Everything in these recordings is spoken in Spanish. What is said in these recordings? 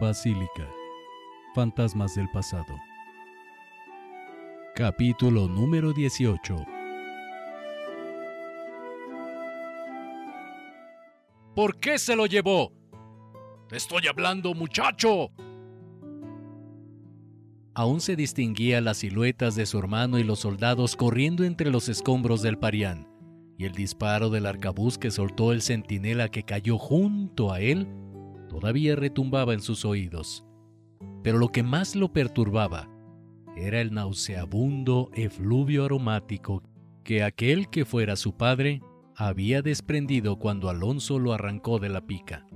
Basílica. Fantasmas del pasado. Capítulo número 18. ¿Por qué se lo llevó? Te estoy hablando, muchacho. Aún se distinguía las siluetas de su hermano y los soldados corriendo entre los escombros del Parián, y el disparo del arcabuz que soltó el centinela que cayó junto a él todavía retumbaba en sus oídos. Pero lo que más lo perturbaba era el nauseabundo efluvio aromático que aquel que fuera su padre había desprendido cuando Alonso lo arrancó de la pica.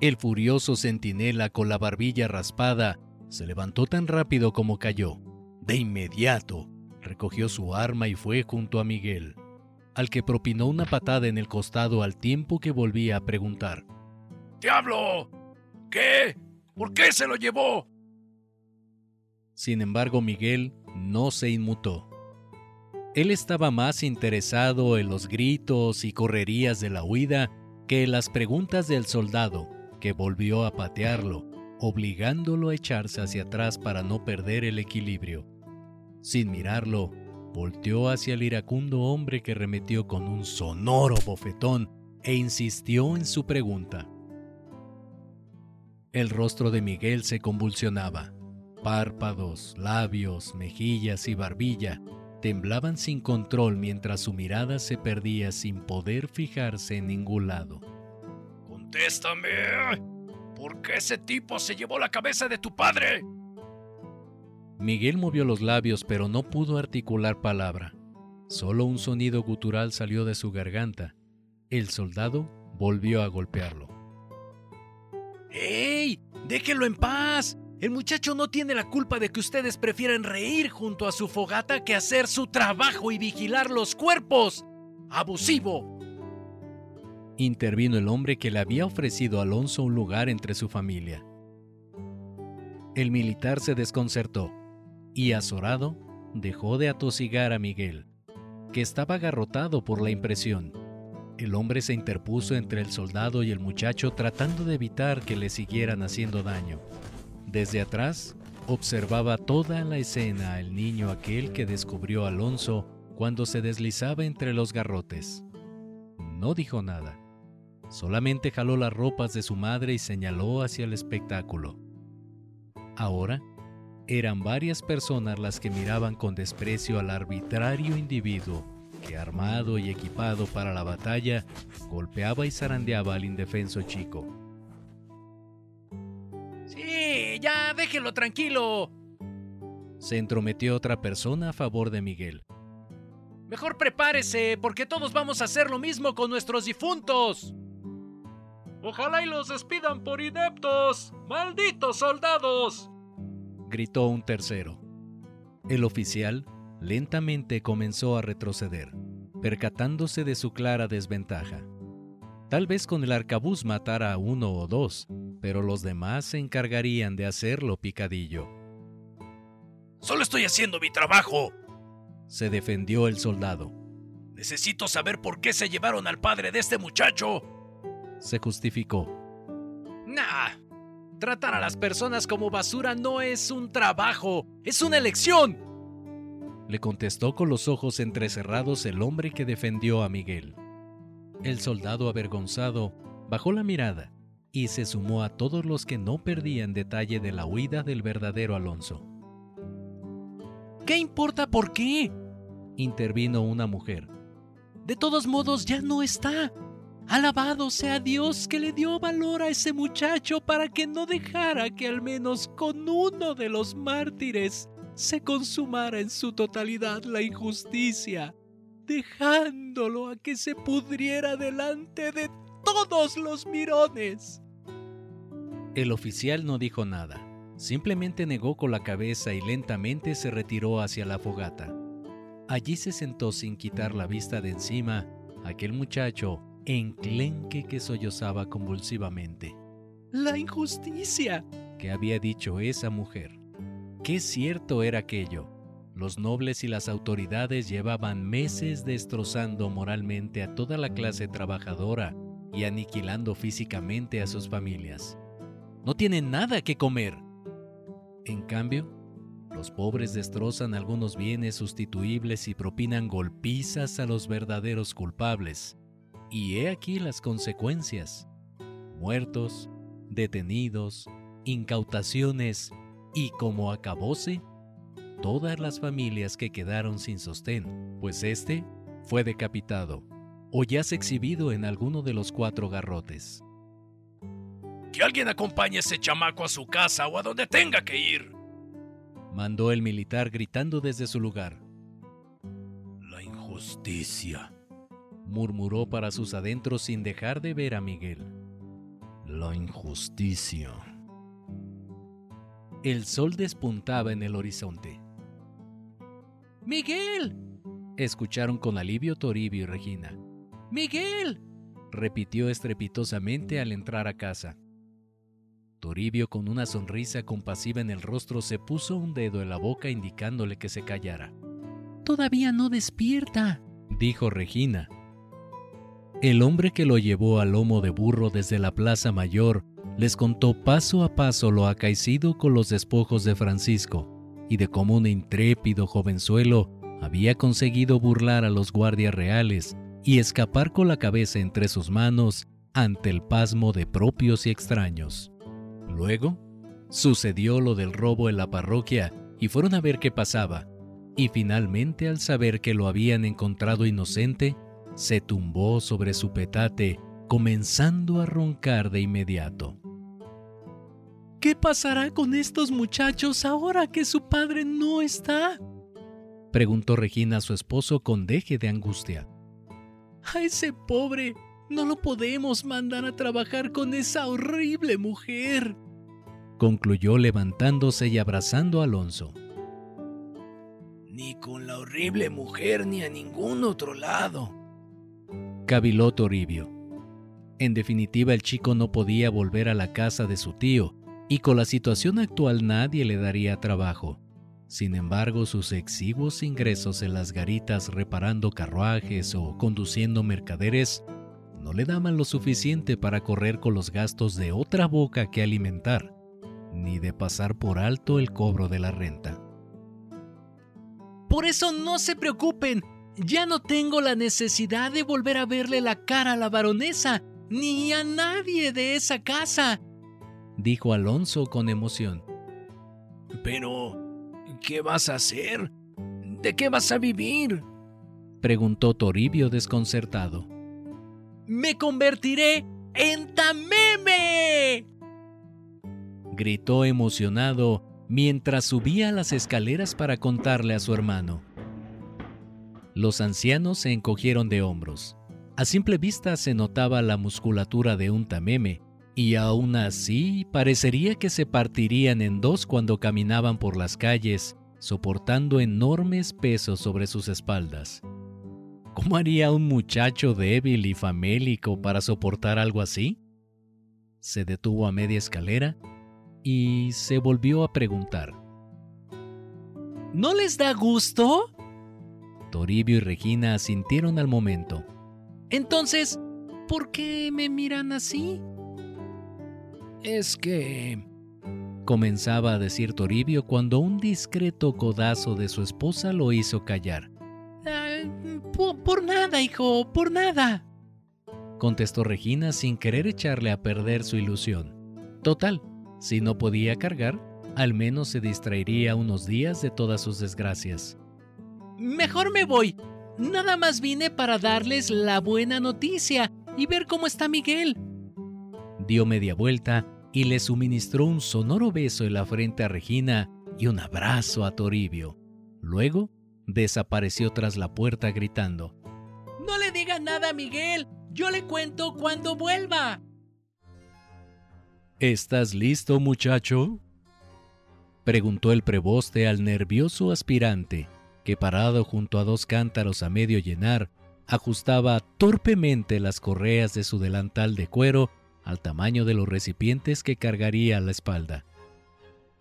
El furioso centinela con la barbilla raspada se levantó tan rápido como cayó. De inmediato recogió su arma y fue junto a Miguel, al que propinó una patada en el costado al tiempo que volvía a preguntar. ¡Diablo! ¿Qué? ¿Por qué se lo llevó? Sin embargo, Miguel no se inmutó. Él estaba más interesado en los gritos y correrías de la huida que en las preguntas del soldado, que volvió a patearlo, obligándolo a echarse hacia atrás para no perder el equilibrio. Sin mirarlo, volteó hacia el iracundo hombre que remetió con un sonoro bofetón e insistió en su pregunta. El rostro de Miguel se convulsionaba. Párpados, labios, mejillas y barbilla temblaban sin control mientras su mirada se perdía sin poder fijarse en ningún lado. ¡Contéstame! ¿Por qué ese tipo se llevó la cabeza de tu padre? Miguel movió los labios pero no pudo articular palabra. Solo un sonido gutural salió de su garganta. El soldado volvió a golpearlo. ¡Ey! ¡Déjenlo en paz! El muchacho no tiene la culpa de que ustedes prefieran reír junto a su fogata que hacer su trabajo y vigilar los cuerpos. ¡Abusivo! Intervino el hombre que le había ofrecido a Alonso un lugar entre su familia. El militar se desconcertó y, azorado, dejó de atosigar a Miguel, que estaba agarrotado por la impresión. El hombre se interpuso entre el soldado y el muchacho tratando de evitar que le siguieran haciendo daño. Desde atrás, observaba toda la escena el niño aquel que descubrió a Alonso cuando se deslizaba entre los garrotes. No dijo nada, solamente jaló las ropas de su madre y señaló hacia el espectáculo. Ahora, eran varias personas las que miraban con desprecio al arbitrario individuo que, armado y equipado para la batalla, golpeaba y zarandeaba al indefenso chico. Sí, ya déjenlo tranquilo. Se entrometió otra persona a favor de Miguel. Mejor prepárese, porque todos vamos a hacer lo mismo con nuestros difuntos. Ojalá y los despidan por ineptos. ¡Malditos soldados! Gritó un tercero. El oficial lentamente comenzó a retroceder, percatándose de su clara desventaja. Tal vez con el arcabuz matara a uno o dos, pero los demás se encargarían de hacerlo picadillo. Solo estoy haciendo mi trabajo, se defendió el soldado. Necesito saber por qué se llevaron al padre de este muchacho. Se justificó. Nah, tratar a las personas como basura no es un trabajo, es una elección le contestó con los ojos entrecerrados el hombre que defendió a Miguel. El soldado avergonzado bajó la mirada y se sumó a todos los que no perdían detalle de la huida del verdadero Alonso. ¿Qué importa por qué? intervino una mujer. De todos modos ya no está. Alabado sea Dios que le dio valor a ese muchacho para que no dejara que al menos con uno de los mártires se consumara en su totalidad la injusticia, dejándolo a que se pudriera delante de todos los mirones. El oficial no dijo nada, simplemente negó con la cabeza y lentamente se retiró hacia la fogata. Allí se sentó sin quitar la vista de encima aquel muchacho enclenque que sollozaba convulsivamente. La injusticia, que había dicho esa mujer. Qué cierto era aquello. Los nobles y las autoridades llevaban meses destrozando moralmente a toda la clase trabajadora y aniquilando físicamente a sus familias. No tienen nada que comer. En cambio, los pobres destrozan algunos bienes sustituibles y propinan golpizas a los verdaderos culpables. Y he aquí las consecuencias. Muertos, detenidos, incautaciones y como acabóse, todas las familias que quedaron sin sostén, pues éste fue decapitado o ya se exhibido en alguno de los cuatro garrotes. Que alguien acompañe a ese chamaco a su casa o a donde tenga que ir mandó el militar gritando desde su lugar. La injusticia, murmuró para sus adentros sin dejar de ver a Miguel. La injusticia. El sol despuntaba en el horizonte. ¡Miguel! escucharon con alivio Toribio y Regina. ¡Miguel! repitió estrepitosamente al entrar a casa. Toribio, con una sonrisa compasiva en el rostro, se puso un dedo en la boca indicándole que se callara. Todavía no despierta, dijo Regina. El hombre que lo llevó al lomo de burro desde la Plaza Mayor les contó paso a paso lo acaecido con los despojos de Francisco y de cómo un intrépido jovenzuelo había conseguido burlar a los guardias reales y escapar con la cabeza entre sus manos ante el pasmo de propios y extraños. Luego, sucedió lo del robo en la parroquia y fueron a ver qué pasaba. Y finalmente, al saber que lo habían encontrado inocente, se tumbó sobre su petate, comenzando a roncar de inmediato. ¿Qué pasará con estos muchachos ahora que su padre no está? preguntó Regina a su esposo con deje de angustia. A ese pobre no lo podemos mandar a trabajar con esa horrible mujer, concluyó levantándose y abrazando a Alonso. Ni con la horrible mujer ni a ningún otro lado, caviló Toribio. En definitiva, el chico no podía volver a la casa de su tío, y con la situación actual nadie le daría trabajo. Sin embargo, sus exiguos ingresos en las garitas reparando carruajes o conduciendo mercaderes no le daban lo suficiente para correr con los gastos de otra boca que alimentar, ni de pasar por alto el cobro de la renta. Por eso no se preocupen, ya no tengo la necesidad de volver a verle la cara a la baronesa, ni a nadie de esa casa, dijo Alonso con emoción. Pero, ¿qué vas a hacer? ¿De qué vas a vivir? preguntó Toribio desconcertado me convertiré en Tameme. Gritó emocionado mientras subía las escaleras para contarle a su hermano. Los ancianos se encogieron de hombros. A simple vista se notaba la musculatura de un tameme, y aún así parecería que se partirían en dos cuando caminaban por las calles, soportando enormes pesos sobre sus espaldas. ¿Cómo haría un muchacho débil y famélico para soportar algo así? Se detuvo a media escalera y se volvió a preguntar. ¿No les da gusto? Toribio y Regina asintieron al momento. Entonces, ¿por qué me miran así? Es que... comenzaba a decir Toribio cuando un discreto codazo de su esposa lo hizo callar. Por, nada, hijo, por nada. Contestó Regina sin querer echarle a perder su ilusión. Total, si no podía cargar, al menos se distraería unos días de todas sus desgracias. Mejor me voy. Nada más vine para darles la buena noticia y ver cómo está Miguel. Dio media vuelta y le suministró un sonoro beso en la frente a Regina y un abrazo a Toribio. Luego desapareció tras la puerta gritando. No le diga nada a Miguel, yo le cuento cuando vuelva. ¿Estás listo, muchacho? preguntó el preboste al nervioso aspirante, que parado junto a dos cántaros a medio llenar, ajustaba torpemente las correas de su delantal de cuero al tamaño de los recipientes que cargaría a la espalda.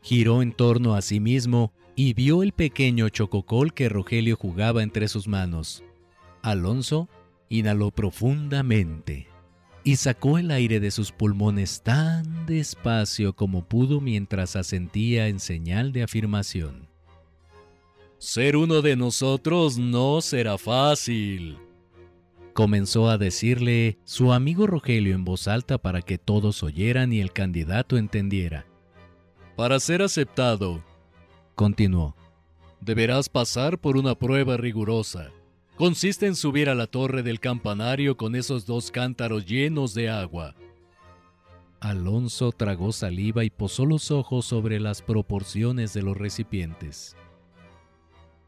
Giró en torno a sí mismo y vio el pequeño chococol que Rogelio jugaba entre sus manos. Alonso inhaló profundamente y sacó el aire de sus pulmones tan despacio como pudo mientras asentía en señal de afirmación. Ser uno de nosotros no será fácil, comenzó a decirle su amigo Rogelio en voz alta para que todos oyeran y el candidato entendiera. Para ser aceptado, continuó, deberás pasar por una prueba rigurosa. Consiste en subir a la torre del campanario con esos dos cántaros llenos de agua. Alonso tragó saliva y posó los ojos sobre las proporciones de los recipientes.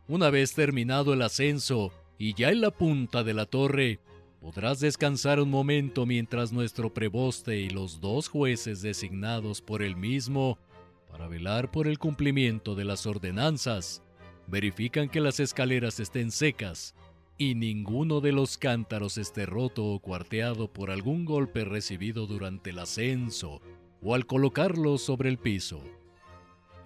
Una vez terminado el ascenso y ya en la punta de la torre, podrás descansar un momento mientras nuestro preboste y los dos jueces designados por el mismo para velar por el cumplimiento de las ordenanzas verifican que las escaleras estén secas y ninguno de los cántaros esté roto o cuarteado por algún golpe recibido durante el ascenso o al colocarlos sobre el piso.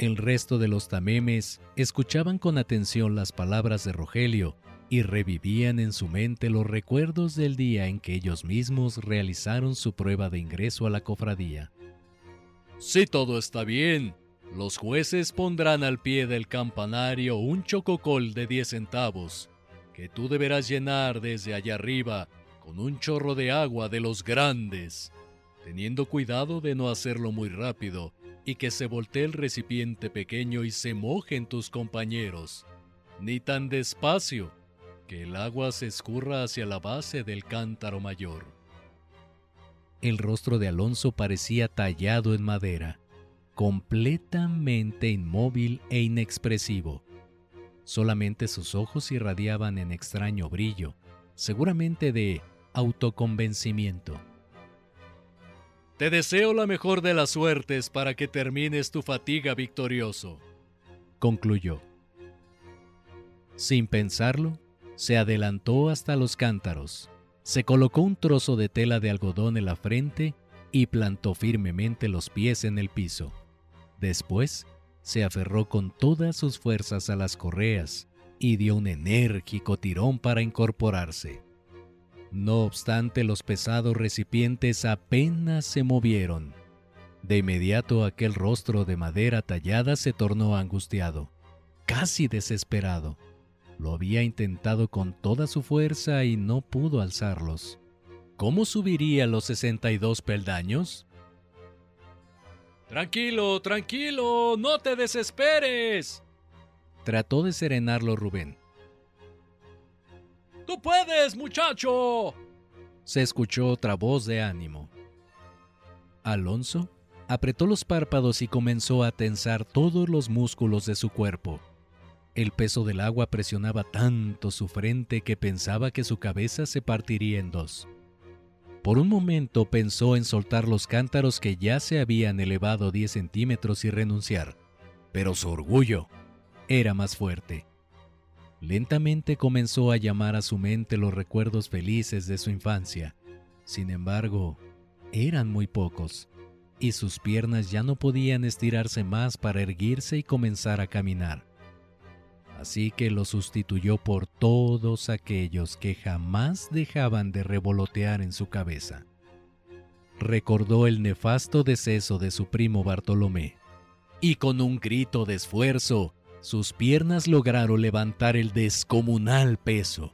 El resto de los tamemes escuchaban con atención las palabras de Rogelio y revivían en su mente los recuerdos del día en que ellos mismos realizaron su prueba de ingreso a la cofradía. Si todo está bien, los jueces pondrán al pie del campanario un chococol de 10 centavos, que tú deberás llenar desde allá arriba con un chorro de agua de los grandes, teniendo cuidado de no hacerlo muy rápido y que se voltee el recipiente pequeño y se mojen tus compañeros, ni tan despacio que el agua se escurra hacia la base del cántaro mayor. El rostro de Alonso parecía tallado en madera, completamente inmóvil e inexpresivo. Solamente sus ojos irradiaban en extraño brillo, seguramente de autoconvencimiento. Te deseo la mejor de las suertes para que termines tu fatiga victorioso, concluyó. Sin pensarlo, se adelantó hasta los cántaros, se colocó un trozo de tela de algodón en la frente y plantó firmemente los pies en el piso. Después, se aferró con todas sus fuerzas a las correas y dio un enérgico tirón para incorporarse. No obstante, los pesados recipientes apenas se movieron. De inmediato aquel rostro de madera tallada se tornó angustiado, casi desesperado. Lo había intentado con toda su fuerza y no pudo alzarlos. ¿Cómo subiría los 62 peldaños? Tranquilo, tranquilo, no te desesperes. Trató de serenarlo Rubén. ¡Tú puedes, muchacho! Se escuchó otra voz de ánimo. Alonso apretó los párpados y comenzó a tensar todos los músculos de su cuerpo. El peso del agua presionaba tanto su frente que pensaba que su cabeza se partiría en dos. Por un momento pensó en soltar los cántaros que ya se habían elevado 10 centímetros y renunciar, pero su orgullo era más fuerte. Lentamente comenzó a llamar a su mente los recuerdos felices de su infancia. Sin embargo, eran muy pocos, y sus piernas ya no podían estirarse más para erguirse y comenzar a caminar así que lo sustituyó por todos aquellos que jamás dejaban de revolotear en su cabeza. Recordó el nefasto deceso de su primo Bartolomé, y con un grito de esfuerzo, sus piernas lograron levantar el descomunal peso.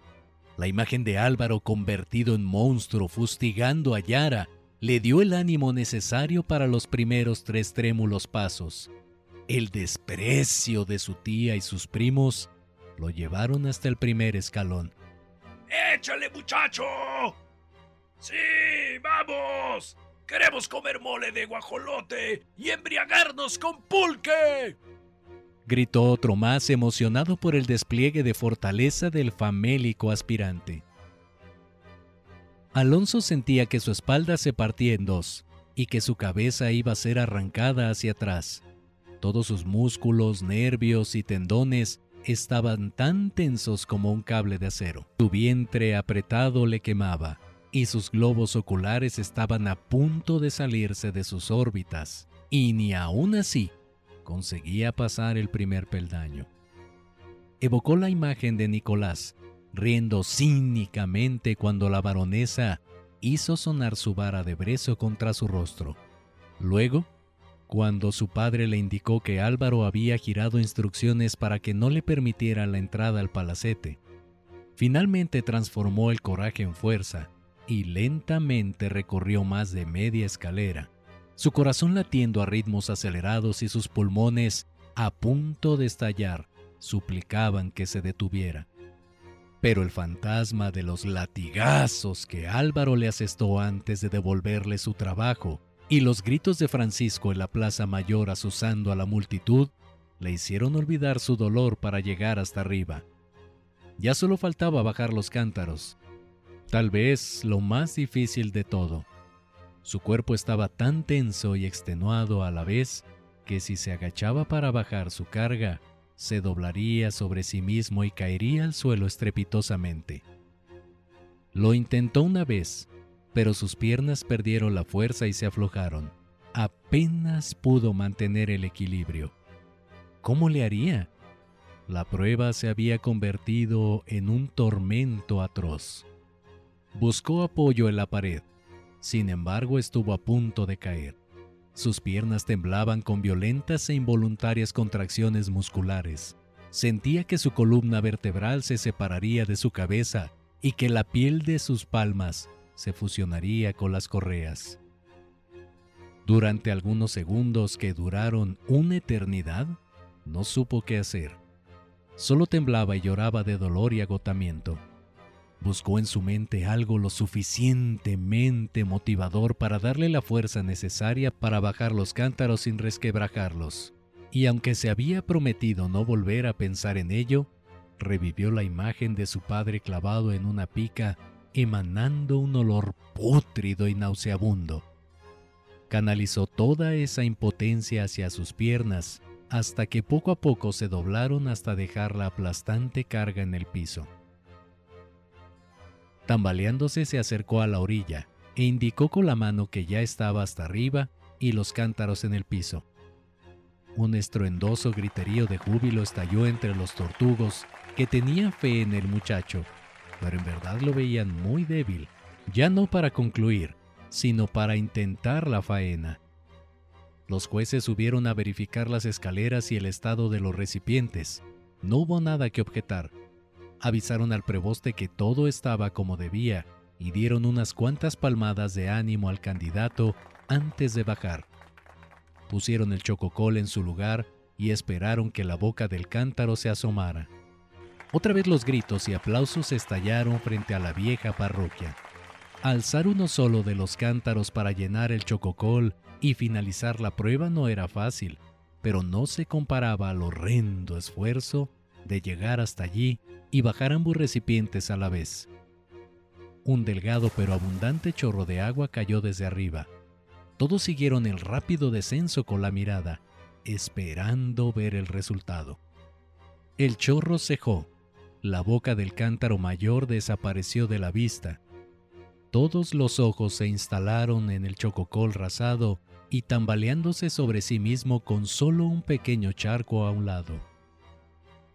La imagen de Álvaro convertido en monstruo fustigando a Yara le dio el ánimo necesario para los primeros tres trémulos pasos. El desprecio de su tía y sus primos lo llevaron hasta el primer escalón. ¡Échale, muchacho! ¡Sí, vamos! ¡Queremos comer mole de guajolote y embriagarnos con pulque! Gritó otro más emocionado por el despliegue de fortaleza del famélico aspirante. Alonso sentía que su espalda se partía en dos y que su cabeza iba a ser arrancada hacia atrás. Todos sus músculos, nervios y tendones estaban tan tensos como un cable de acero. Su vientre apretado le quemaba y sus globos oculares estaban a punto de salirse de sus órbitas. Y ni aún así conseguía pasar el primer peldaño. Evocó la imagen de Nicolás, riendo cínicamente cuando la baronesa hizo sonar su vara de brezo contra su rostro. Luego, cuando su padre le indicó que Álvaro había girado instrucciones para que no le permitiera la entrada al palacete, finalmente transformó el coraje en fuerza y lentamente recorrió más de media escalera, su corazón latiendo a ritmos acelerados y sus pulmones a punto de estallar suplicaban que se detuviera. Pero el fantasma de los latigazos que Álvaro le asestó antes de devolverle su trabajo y los gritos de Francisco en la Plaza Mayor asusando a la multitud le hicieron olvidar su dolor para llegar hasta arriba. Ya solo faltaba bajar los cántaros, tal vez lo más difícil de todo. Su cuerpo estaba tan tenso y extenuado a la vez que si se agachaba para bajar su carga, se doblaría sobre sí mismo y caería al suelo estrepitosamente. Lo intentó una vez, pero sus piernas perdieron la fuerza y se aflojaron. Apenas pudo mantener el equilibrio. ¿Cómo le haría? La prueba se había convertido en un tormento atroz. Buscó apoyo en la pared, sin embargo estuvo a punto de caer. Sus piernas temblaban con violentas e involuntarias contracciones musculares. Sentía que su columna vertebral se separaría de su cabeza y que la piel de sus palmas se fusionaría con las correas. Durante algunos segundos que duraron una eternidad, no supo qué hacer. Solo temblaba y lloraba de dolor y agotamiento. Buscó en su mente algo lo suficientemente motivador para darle la fuerza necesaria para bajar los cántaros sin resquebrajarlos. Y aunque se había prometido no volver a pensar en ello, revivió la imagen de su padre clavado en una pica, emanando un olor pútrido y nauseabundo. Canalizó toda esa impotencia hacia sus piernas, hasta que poco a poco se doblaron hasta dejar la aplastante carga en el piso. Tambaleándose se acercó a la orilla e indicó con la mano que ya estaba hasta arriba y los cántaros en el piso. Un estruendoso griterío de júbilo estalló entre los tortugos que tenían fe en el muchacho, pero en verdad lo veían muy débil, ya no para concluir, sino para intentar la faena. Los jueces subieron a verificar las escaleras y el estado de los recipientes. No hubo nada que objetar, avisaron al preboste que todo estaba como debía y dieron unas cuantas palmadas de ánimo al candidato antes de bajar. Pusieron el chococol en su lugar y esperaron que la boca del cántaro se asomara. Otra vez los gritos y aplausos estallaron frente a la vieja parroquia. Alzar uno solo de los cántaros para llenar el chococol y finalizar la prueba no era fácil, pero no se comparaba al horrendo esfuerzo de llegar hasta allí y bajar ambos recipientes a la vez. Un delgado pero abundante chorro de agua cayó desde arriba. Todos siguieron el rápido descenso con la mirada, esperando ver el resultado. El chorro cejó, la boca del cántaro mayor desapareció de la vista. Todos los ojos se instalaron en el chococol rasado y tambaleándose sobre sí mismo con solo un pequeño charco a un lado.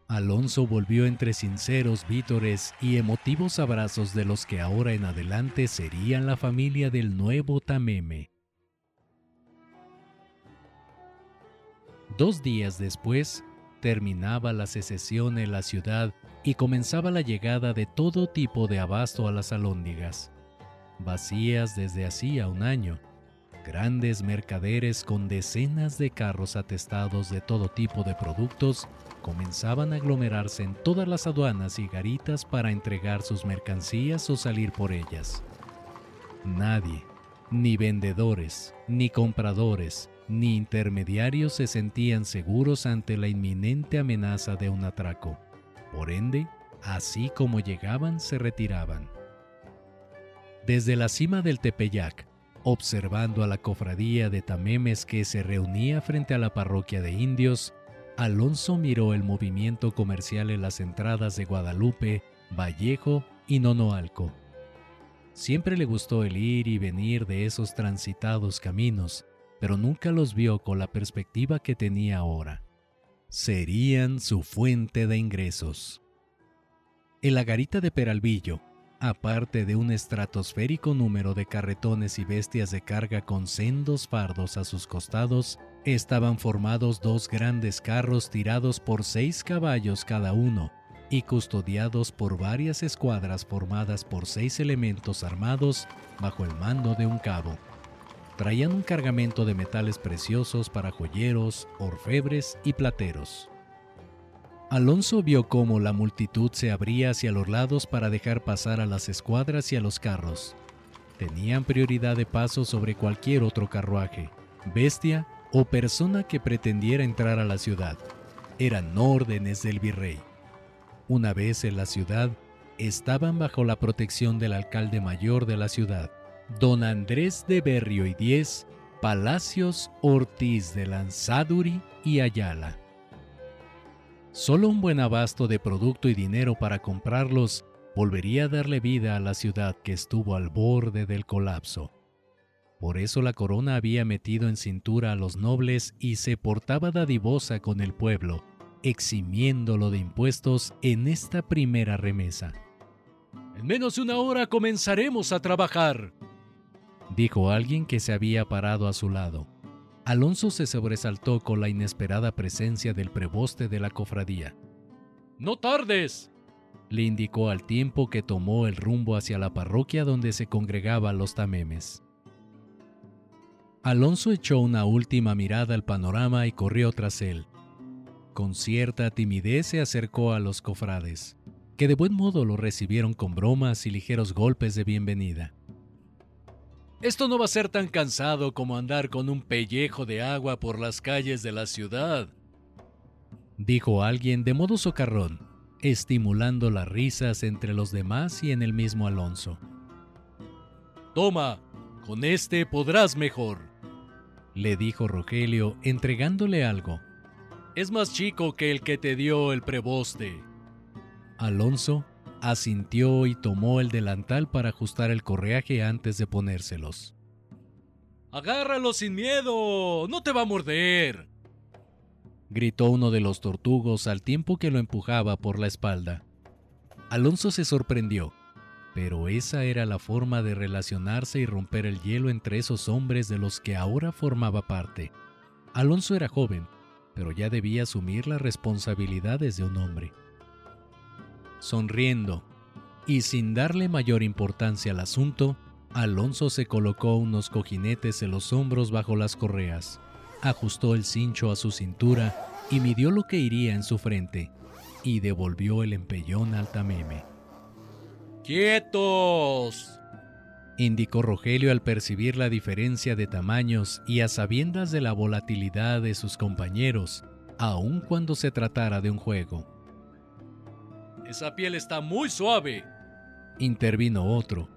Alonso volvió entre sinceros vítores y emotivos abrazos de los que ahora en adelante serían la familia del nuevo Tameme. Dos días después, terminaba la secesión en la ciudad y comenzaba la llegada de todo tipo de abasto a las alóndigas, vacías desde hacía un año. Grandes mercaderes con decenas de carros atestados de todo tipo de productos comenzaban a aglomerarse en todas las aduanas y garitas para entregar sus mercancías o salir por ellas. Nadie, ni vendedores, ni compradores, ni intermediarios se sentían seguros ante la inminente amenaza de un atraco. Por ende, así como llegaban, se retiraban. Desde la cima del Tepeyac, observando a la cofradía de tamemes que se reunía frente a la parroquia de indios, Alonso miró el movimiento comercial en las entradas de Guadalupe, Vallejo y Nonoalco. Siempre le gustó el ir y venir de esos transitados caminos, pero nunca los vio con la perspectiva que tenía ahora. Serían su fuente de ingresos. En la garita de Peralvillo, aparte de un estratosférico número de carretones y bestias de carga con sendos fardos a sus costados, estaban formados dos grandes carros tirados por seis caballos cada uno y custodiados por varias escuadras formadas por seis elementos armados bajo el mando de un cabo. Traían un cargamento de metales preciosos para joyeros, orfebres y plateros. Alonso vio cómo la multitud se abría hacia los lados para dejar pasar a las escuadras y a los carros. Tenían prioridad de paso sobre cualquier otro carruaje, bestia o persona que pretendiera entrar a la ciudad. Eran órdenes del virrey. Una vez en la ciudad, estaban bajo la protección del alcalde mayor de la ciudad, don Andrés de Berrio y Diez, Palacios Ortiz de Lanzaduri y Ayala. Solo un buen abasto de producto y dinero para comprarlos volvería a darle vida a la ciudad que estuvo al borde del colapso. Por eso la corona había metido en cintura a los nobles y se portaba dadivosa con el pueblo, eximiéndolo de impuestos en esta primera remesa. En menos de una hora comenzaremos a trabajar, dijo alguien que se había parado a su lado. Alonso se sobresaltó con la inesperada presencia del preboste de la cofradía. ¡No tardes! le indicó al tiempo que tomó el rumbo hacia la parroquia donde se congregaban los tamemes. Alonso echó una última mirada al panorama y corrió tras él. Con cierta timidez se acercó a los cofrades, que de buen modo lo recibieron con bromas y ligeros golpes de bienvenida. Esto no va a ser tan cansado como andar con un pellejo de agua por las calles de la ciudad, dijo alguien de modo socarrón, estimulando las risas entre los demás y en el mismo Alonso. Toma, con este podrás mejor, le dijo Rogelio entregándole algo. Es más chico que el que te dio el preboste. Alonso asintió y tomó el delantal para ajustar el correaje antes de ponérselos. ¡Agárralo sin miedo! ¡No te va a morder! gritó uno de los tortugos al tiempo que lo empujaba por la espalda. Alonso se sorprendió, pero esa era la forma de relacionarse y romper el hielo entre esos hombres de los que ahora formaba parte. Alonso era joven, pero ya debía asumir las responsabilidades de un hombre sonriendo, y sin darle mayor importancia al asunto, Alonso se colocó unos cojinetes en los hombros bajo las correas, ajustó el cincho a su cintura y midió lo que iría en su frente, y devolvió el empellón al tameme. ¡Quietos! indicó Rogelio al percibir la diferencia de tamaños y a sabiendas de la volatilidad de sus compañeros, aun cuando se tratara de un juego. Esa piel está muy suave. Intervino otro.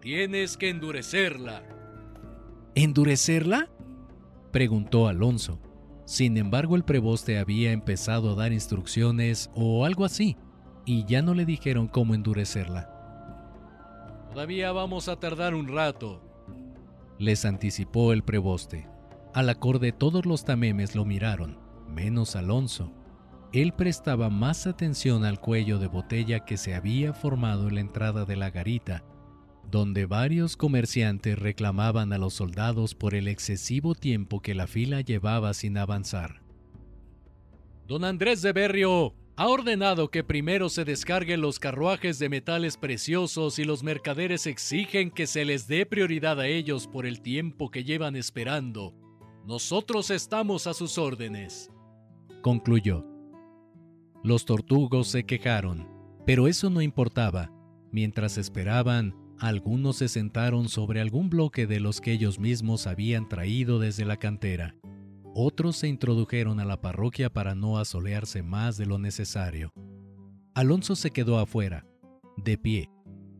Tienes que endurecerla. ¿Endurecerla? Preguntó Alonso. Sin embargo, el preboste había empezado a dar instrucciones o algo así, y ya no le dijeron cómo endurecerla. Todavía vamos a tardar un rato. Les anticipó el preboste. Al acorde todos los tamemes lo miraron, menos Alonso, él prestaba más atención al cuello de botella que se había formado en la entrada de la garita, donde varios comerciantes reclamaban a los soldados por el excesivo tiempo que la fila llevaba sin avanzar. Don Andrés de Berrio ha ordenado que primero se descarguen los carruajes de metales preciosos y los mercaderes exigen que se les dé prioridad a ellos por el tiempo que llevan esperando. Nosotros estamos a sus órdenes. Concluyó. Los tortugos se quejaron, pero eso no importaba. Mientras esperaban, algunos se sentaron sobre algún bloque de los que ellos mismos habían traído desde la cantera. Otros se introdujeron a la parroquia para no asolearse más de lo necesario. Alonso se quedó afuera, de pie,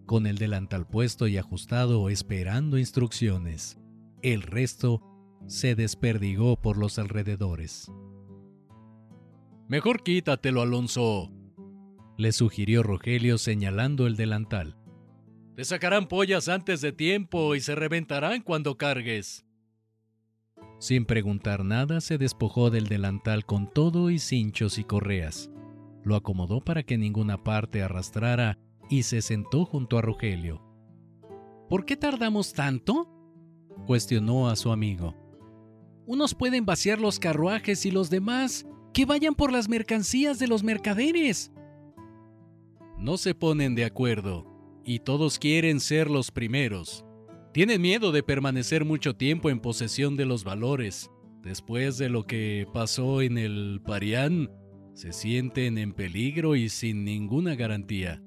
con el delantal puesto y ajustado esperando instrucciones. El resto se desperdigó por los alrededores. Mejor quítatelo, Alonso, le sugirió Rogelio señalando el delantal. Te sacarán pollas antes de tiempo y se reventarán cuando cargues. Sin preguntar nada, se despojó del delantal con todo y cinchos y correas. Lo acomodó para que ninguna parte arrastrara y se sentó junto a Rogelio. ¿Por qué tardamos tanto? cuestionó a su amigo. Unos pueden vaciar los carruajes y los demás que vayan por las mercancías de los mercaderes. No se ponen de acuerdo y todos quieren ser los primeros. Tienen miedo de permanecer mucho tiempo en posesión de los valores. Después de lo que pasó en el Parián, se sienten en peligro y sin ninguna garantía.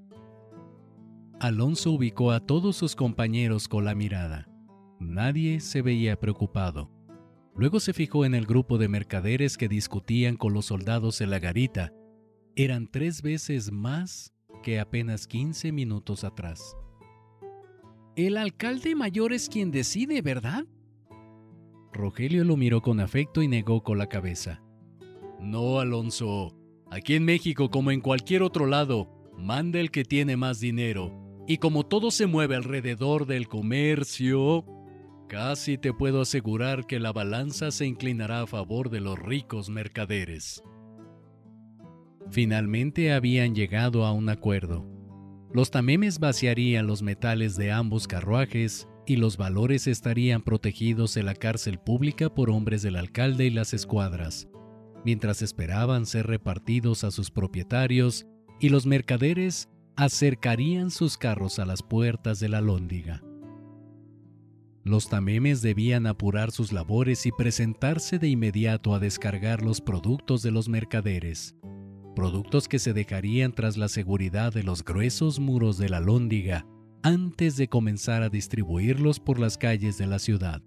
Alonso ubicó a todos sus compañeros con la mirada. Nadie se veía preocupado. Luego se fijó en el grupo de mercaderes que discutían con los soldados en la garita. Eran tres veces más que apenas 15 minutos atrás. El alcalde mayor es quien decide, ¿verdad? Rogelio lo miró con afecto y negó con la cabeza. No, Alonso. Aquí en México, como en cualquier otro lado, manda el que tiene más dinero. Y como todo se mueve alrededor del comercio, casi te puedo asegurar que la balanza se inclinará a favor de los ricos mercaderes. Finalmente habían llegado a un acuerdo. Los tamemes vaciarían los metales de ambos carruajes y los valores estarían protegidos en la cárcel pública por hombres del alcalde y las escuadras, mientras esperaban ser repartidos a sus propietarios y los mercaderes acercarían sus carros a las puertas de la lóndiga. Los tamemes debían apurar sus labores y presentarse de inmediato a descargar los productos de los mercaderes, productos que se dejarían tras la seguridad de los gruesos muros de la lóndiga antes de comenzar a distribuirlos por las calles de la ciudad.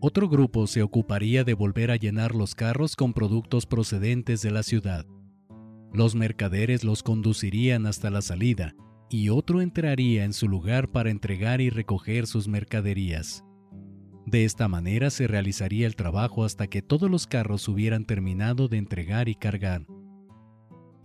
Otro grupo se ocuparía de volver a llenar los carros con productos procedentes de la ciudad. Los mercaderes los conducirían hasta la salida y otro entraría en su lugar para entregar y recoger sus mercaderías. De esta manera se realizaría el trabajo hasta que todos los carros hubieran terminado de entregar y cargar.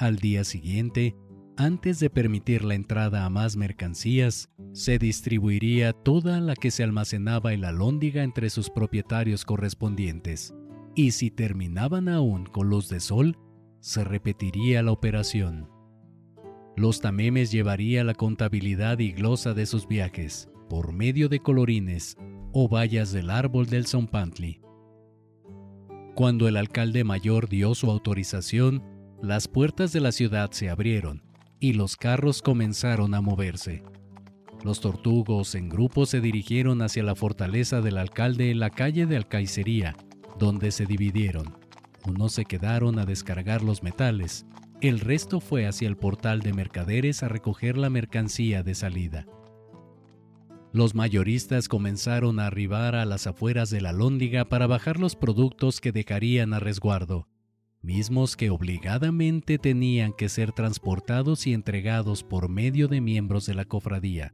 Al día siguiente, antes de permitir la entrada a más mercancías, se distribuiría toda la que se almacenaba en la lóndiga entre sus propietarios correspondientes, y si terminaban aún con los de sol, se repetiría la operación. Los tamemes llevaría la contabilidad y glosa de sus viajes por medio de colorines o vallas del árbol del Zompantli. Cuando el alcalde mayor dio su autorización, las puertas de la ciudad se abrieron y los carros comenzaron a moverse. Los tortugos en grupo se dirigieron hacia la fortaleza del alcalde en la calle de Alcaicería, donde se dividieron. Unos se quedaron a descargar los metales, el resto fue hacia el portal de mercaderes a recoger la mercancía de salida. Los mayoristas comenzaron a arribar a las afueras de la lóndiga para bajar los productos que dejarían a resguardo mismos que obligadamente tenían que ser transportados y entregados por medio de miembros de la cofradía.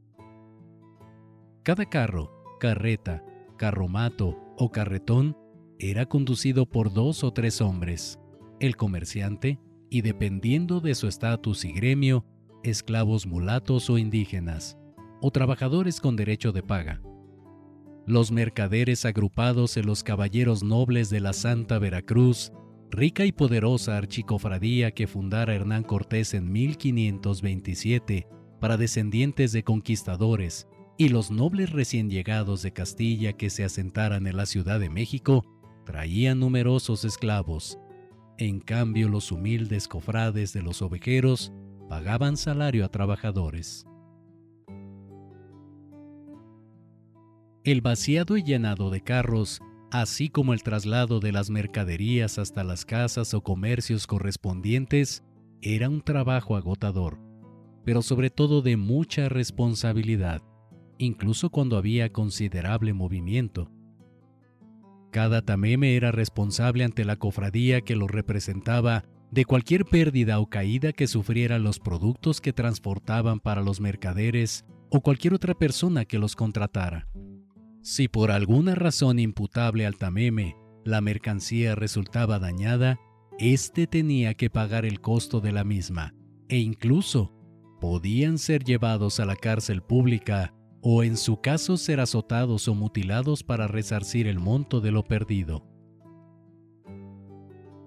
Cada carro, carreta, carromato o carretón era conducido por dos o tres hombres, el comerciante y dependiendo de su estatus y gremio, esclavos mulatos o indígenas, o trabajadores con derecho de paga. Los mercaderes agrupados en los caballeros nobles de la Santa Veracruz rica y poderosa archicofradía que fundara Hernán Cortés en 1527 para descendientes de conquistadores, y los nobles recién llegados de Castilla que se asentaran en la Ciudad de México, traían numerosos esclavos. En cambio, los humildes cofrades de los ovejeros pagaban salario a trabajadores. El vaciado y llenado de carros así como el traslado de las mercaderías hasta las casas o comercios correspondientes, era un trabajo agotador, pero sobre todo de mucha responsabilidad, incluso cuando había considerable movimiento. Cada tameme era responsable ante la cofradía que lo representaba de cualquier pérdida o caída que sufrieran los productos que transportaban para los mercaderes o cualquier otra persona que los contratara. Si por alguna razón imputable al tameme la mercancía resultaba dañada, éste tenía que pagar el costo de la misma, e incluso podían ser llevados a la cárcel pública o en su caso ser azotados o mutilados para resarcir el monto de lo perdido.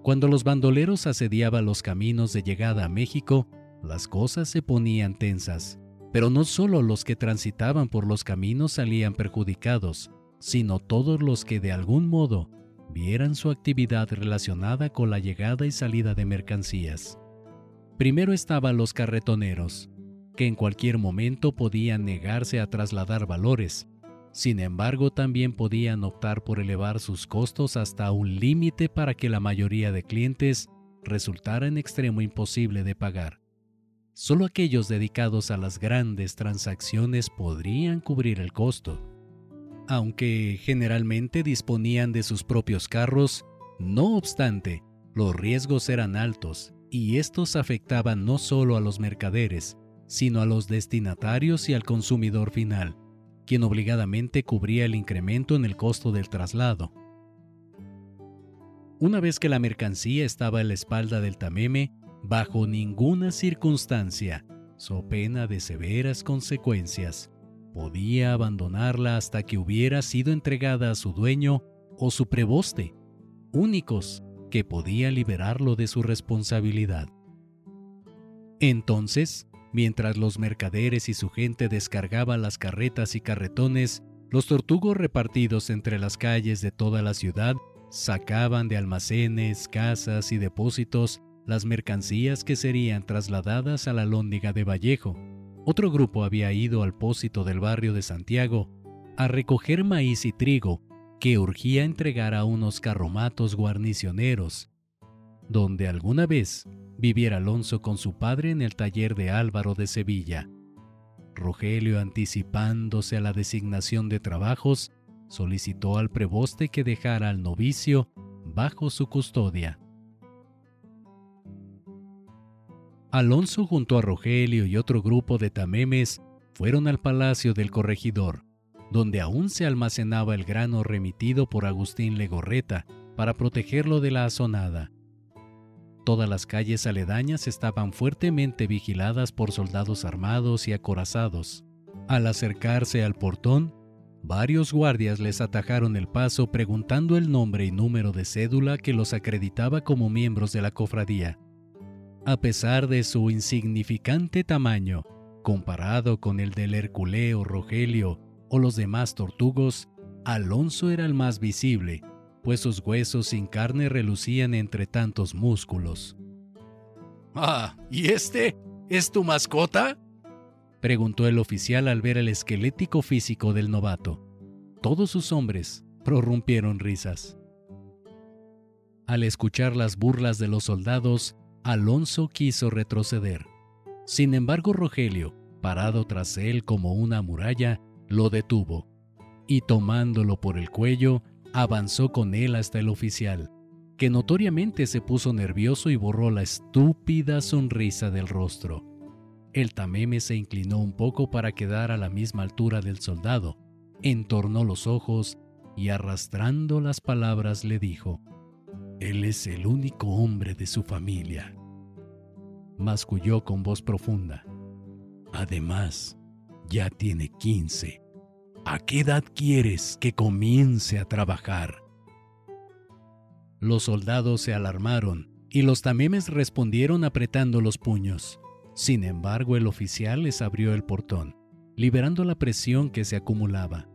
Cuando los bandoleros asediaban los caminos de llegada a México, las cosas se ponían tensas, pero no solo los que transitaban por los caminos salían perjudicados, sino todos los que de algún modo vieran su actividad relacionada con la llegada y salida de mercancías. Primero estaban los carretoneros, que en cualquier momento podían negarse a trasladar valores. Sin embargo, también podían optar por elevar sus costos hasta un límite para que la mayoría de clientes resultara en extremo imposible de pagar. Solo aquellos dedicados a las grandes transacciones podrían cubrir el costo. Aunque generalmente disponían de sus propios carros, no obstante, los riesgos eran altos y estos afectaban no solo a los mercaderes, sino a los destinatarios y al consumidor final, quien obligadamente cubría el incremento en el costo del traslado. Una vez que la mercancía estaba en la espalda del tameme, bajo ninguna circunstancia, so pena de severas consecuencias, podía abandonarla hasta que hubiera sido entregada a su dueño o su preboste, únicos que podía liberarlo de su responsabilidad. Entonces, Mientras los mercaderes y su gente descargaban las carretas y carretones, los tortugos repartidos entre las calles de toda la ciudad sacaban de almacenes, casas y depósitos las mercancías que serían trasladadas a la lóndiga de Vallejo. Otro grupo había ido al pósito del barrio de Santiago a recoger maíz y trigo que urgía entregar a unos carromatos guarnicioneros, donde alguna vez viviera Alonso con su padre en el taller de Álvaro de Sevilla. Rogelio, anticipándose a la designación de trabajos, solicitó al preboste que dejara al novicio bajo su custodia. Alonso junto a Rogelio y otro grupo de tamemes fueron al palacio del corregidor, donde aún se almacenaba el grano remitido por Agustín Legorreta para protegerlo de la azonada. Todas las calles aledañas estaban fuertemente vigiladas por soldados armados y acorazados. Al acercarse al portón, varios guardias les atajaron el paso preguntando el nombre y número de cédula que los acreditaba como miembros de la cofradía. A pesar de su insignificante tamaño, comparado con el del Herculeo, Rogelio o los demás tortugos, Alonso era el más visible pues sus huesos sin carne relucían entre tantos músculos. Ah, ¿y este? ¿Es tu mascota? preguntó el oficial al ver el esquelético físico del novato. Todos sus hombres prorrumpieron risas. Al escuchar las burlas de los soldados, Alonso quiso retroceder. Sin embargo, Rogelio, parado tras él como una muralla, lo detuvo, y tomándolo por el cuello, avanzó con él hasta el oficial, que notoriamente se puso nervioso y borró la estúpida sonrisa del rostro. El tameme se inclinó un poco para quedar a la misma altura del soldado, entornó los ojos y arrastrando las palabras le dijo, Él es el único hombre de su familia. Masculló con voz profunda. Además, ya tiene quince ¿A qué edad quieres que comience a trabajar? Los soldados se alarmaron y los tamemes respondieron apretando los puños. Sin embargo, el oficial les abrió el portón, liberando la presión que se acumulaba.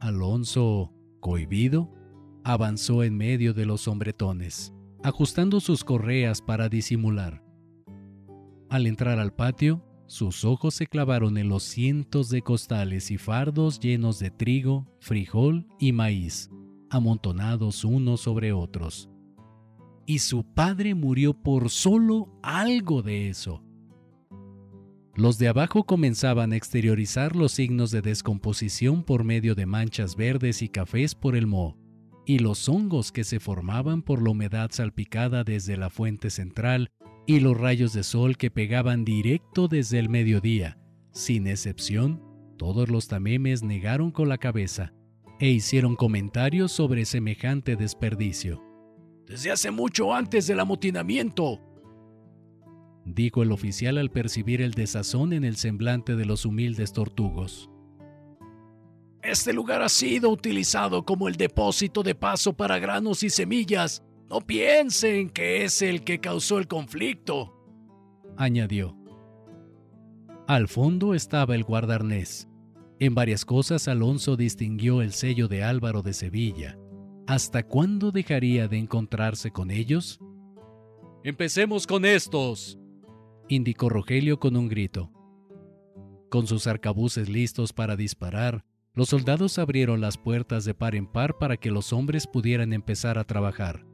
Alonso, cohibido, avanzó en medio de los hombretones, ajustando sus correas para disimular. Al entrar al patio, sus ojos se clavaron en los cientos de costales y fardos llenos de trigo, frijol y maíz, amontonados unos sobre otros. Y su padre murió por solo algo de eso. Los de abajo comenzaban a exteriorizar los signos de descomposición por medio de manchas verdes y cafés por el moho, y los hongos que se formaban por la humedad salpicada desde la fuente central y los rayos de sol que pegaban directo desde el mediodía. Sin excepción, todos los tamemes negaron con la cabeza e hicieron comentarios sobre semejante desperdicio. Desde hace mucho antes del amotinamiento, dijo el oficial al percibir el desazón en el semblante de los humildes tortugos. Este lugar ha sido utilizado como el depósito de paso para granos y semillas. No piensen que es el que causó el conflicto, añadió. Al fondo estaba el guardarnés. En varias cosas Alonso distinguió el sello de Álvaro de Sevilla. ¿Hasta cuándo dejaría de encontrarse con ellos? Empecemos con estos, indicó Rogelio con un grito. Con sus arcabuces listos para disparar, los soldados abrieron las puertas de par en par para que los hombres pudieran empezar a trabajar.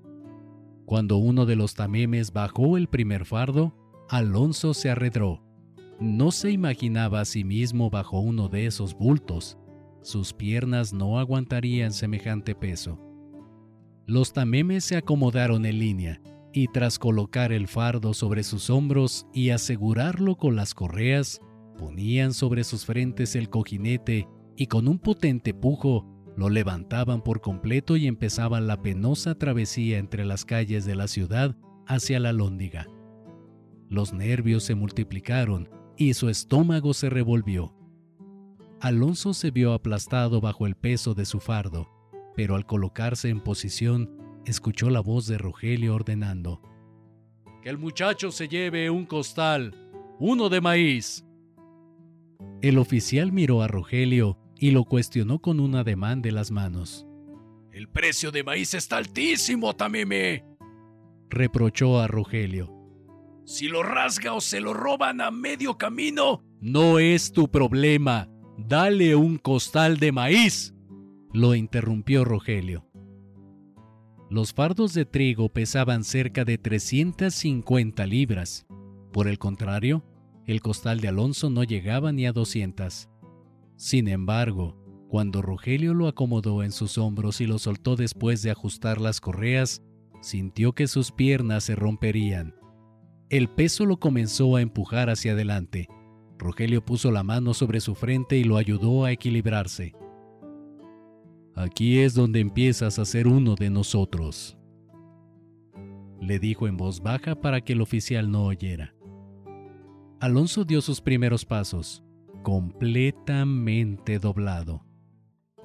Cuando uno de los tamemes bajó el primer fardo, Alonso se arredró. No se imaginaba a sí mismo bajo uno de esos bultos. Sus piernas no aguantarían semejante peso. Los tamemes se acomodaron en línea y tras colocar el fardo sobre sus hombros y asegurarlo con las correas, ponían sobre sus frentes el cojinete y con un potente pujo lo levantaban por completo y empezaban la penosa travesía entre las calles de la ciudad hacia la lóndiga. Los nervios se multiplicaron y su estómago se revolvió. Alonso se vio aplastado bajo el peso de su fardo, pero al colocarse en posición, escuchó la voz de Rogelio ordenando: Que el muchacho se lleve un costal, uno de maíz. El oficial miró a Rogelio y lo cuestionó con un ademán de las manos. El precio de maíz está altísimo, Tameme, reprochó a Rogelio. Si lo rasga o se lo roban a medio camino, no es tu problema. Dale un costal de maíz, lo interrumpió Rogelio. Los fardos de trigo pesaban cerca de 350 libras. Por el contrario, el costal de Alonso no llegaba ni a 200. Sin embargo, cuando Rogelio lo acomodó en sus hombros y lo soltó después de ajustar las correas, sintió que sus piernas se romperían. El peso lo comenzó a empujar hacia adelante. Rogelio puso la mano sobre su frente y lo ayudó a equilibrarse. Aquí es donde empiezas a ser uno de nosotros, le dijo en voz baja para que el oficial no oyera. Alonso dio sus primeros pasos, completamente doblado.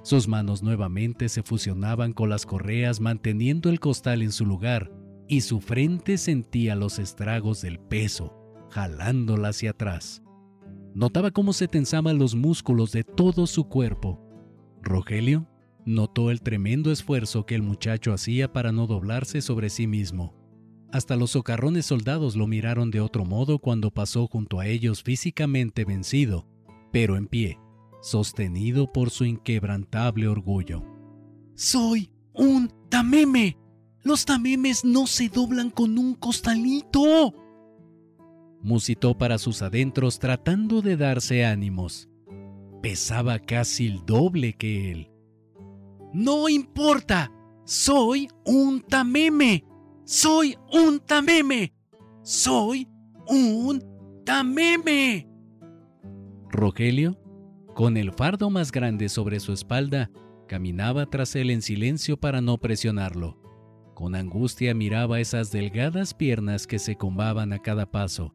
Sus manos nuevamente se fusionaban con las correas manteniendo el costal en su lugar y su frente sentía los estragos del peso, jalándola hacia atrás. Notaba cómo se tensaban los músculos de todo su cuerpo. Rogelio notó el tremendo esfuerzo que el muchacho hacía para no doblarse sobre sí mismo. Hasta los socarrones soldados lo miraron de otro modo cuando pasó junto a ellos físicamente vencido, pero en pie, sostenido por su inquebrantable orgullo. Soy un tameme. Los tamemes no se doblan con un costalito. Musitó para sus adentros tratando de darse ánimos. Pesaba casi el doble que él. No importa. Soy un tameme. Soy un tameme. Soy un tameme. Rogelio, con el fardo más grande sobre su espalda, caminaba tras él en silencio para no presionarlo. Con angustia miraba esas delgadas piernas que se combaban a cada paso.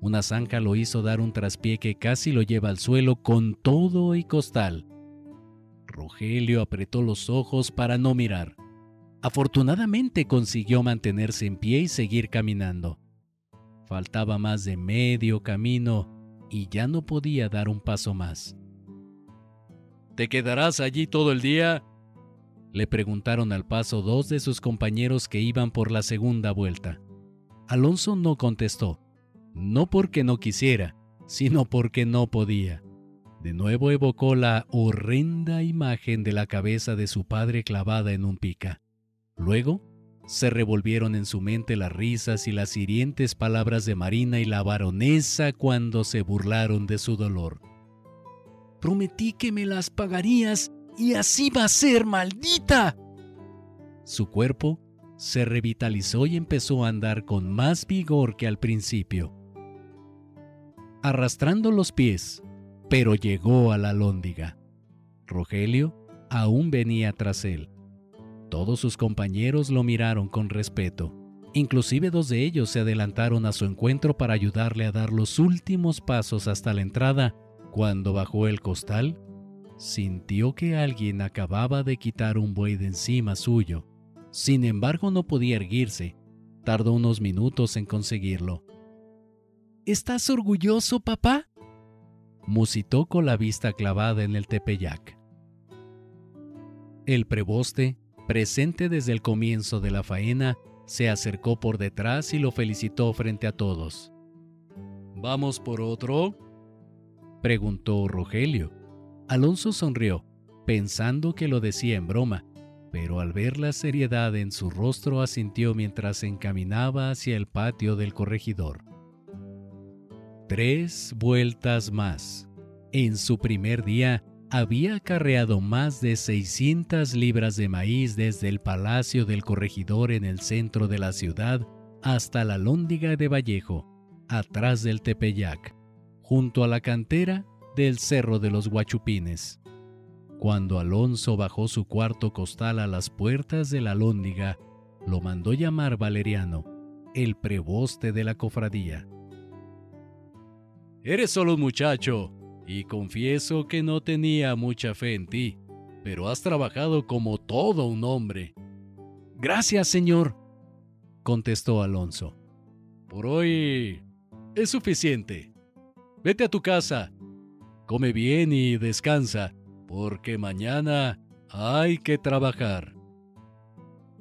Una zanja lo hizo dar un traspié que casi lo lleva al suelo con todo y costal. Rogelio apretó los ojos para no mirar. Afortunadamente consiguió mantenerse en pie y seguir caminando. Faltaba más de medio camino y ya no podía dar un paso más. ¿Te quedarás allí todo el día? Le preguntaron al paso dos de sus compañeros que iban por la segunda vuelta. Alonso no contestó, no porque no quisiera, sino porque no podía. De nuevo evocó la horrenda imagen de la cabeza de su padre clavada en un pica. Luego, se revolvieron en su mente las risas y las hirientes palabras de Marina y la baronesa cuando se burlaron de su dolor. Prometí que me las pagarías y así va a ser, maldita. Su cuerpo se revitalizó y empezó a andar con más vigor que al principio. Arrastrando los pies, pero llegó a la lóndiga. Rogelio aún venía tras él. Todos sus compañeros lo miraron con respeto. Inclusive dos de ellos se adelantaron a su encuentro para ayudarle a dar los últimos pasos hasta la entrada. Cuando bajó el costal, sintió que alguien acababa de quitar un buey de encima suyo. Sin embargo, no podía erguirse. Tardó unos minutos en conseguirlo. ¿Estás orgulloso, papá? musitó con la vista clavada en el tepeyac. El preboste, presente desde el comienzo de la faena, se acercó por detrás y lo felicitó frente a todos. ¿Vamos por otro? preguntó Rogelio. Alonso sonrió, pensando que lo decía en broma, pero al ver la seriedad en su rostro asintió mientras se encaminaba hacia el patio del corregidor. Tres vueltas más. En su primer día había acarreado más de 600 libras de maíz desde el palacio del corregidor en el centro de la ciudad hasta la lóndiga de Vallejo, atrás del Tepeyac, junto a la cantera del Cerro de los Guachupines. Cuando Alonso bajó su cuarto costal a las puertas de la lóndiga, lo mandó llamar Valeriano, el preboste de la cofradía. Eres solo un muchacho, y confieso que no tenía mucha fe en ti, pero has trabajado como todo un hombre. Gracias, señor, contestó Alonso. Por hoy es suficiente. Vete a tu casa come bien y descansa, porque mañana hay que trabajar.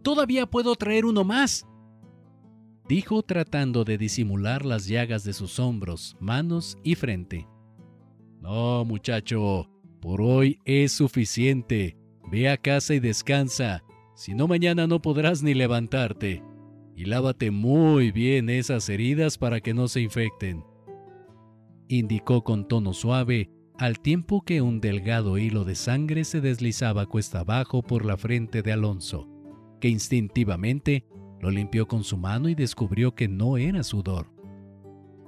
Todavía puedo traer uno más, dijo tratando de disimular las llagas de sus hombros, manos y frente. No, muchacho, por hoy es suficiente. Ve a casa y descansa, si no mañana no podrás ni levantarte. Y lávate muy bien esas heridas para que no se infecten. Indicó con tono suave al tiempo que un delgado hilo de sangre se deslizaba cuesta abajo por la frente de Alonso, que instintivamente lo limpió con su mano y descubrió que no era sudor.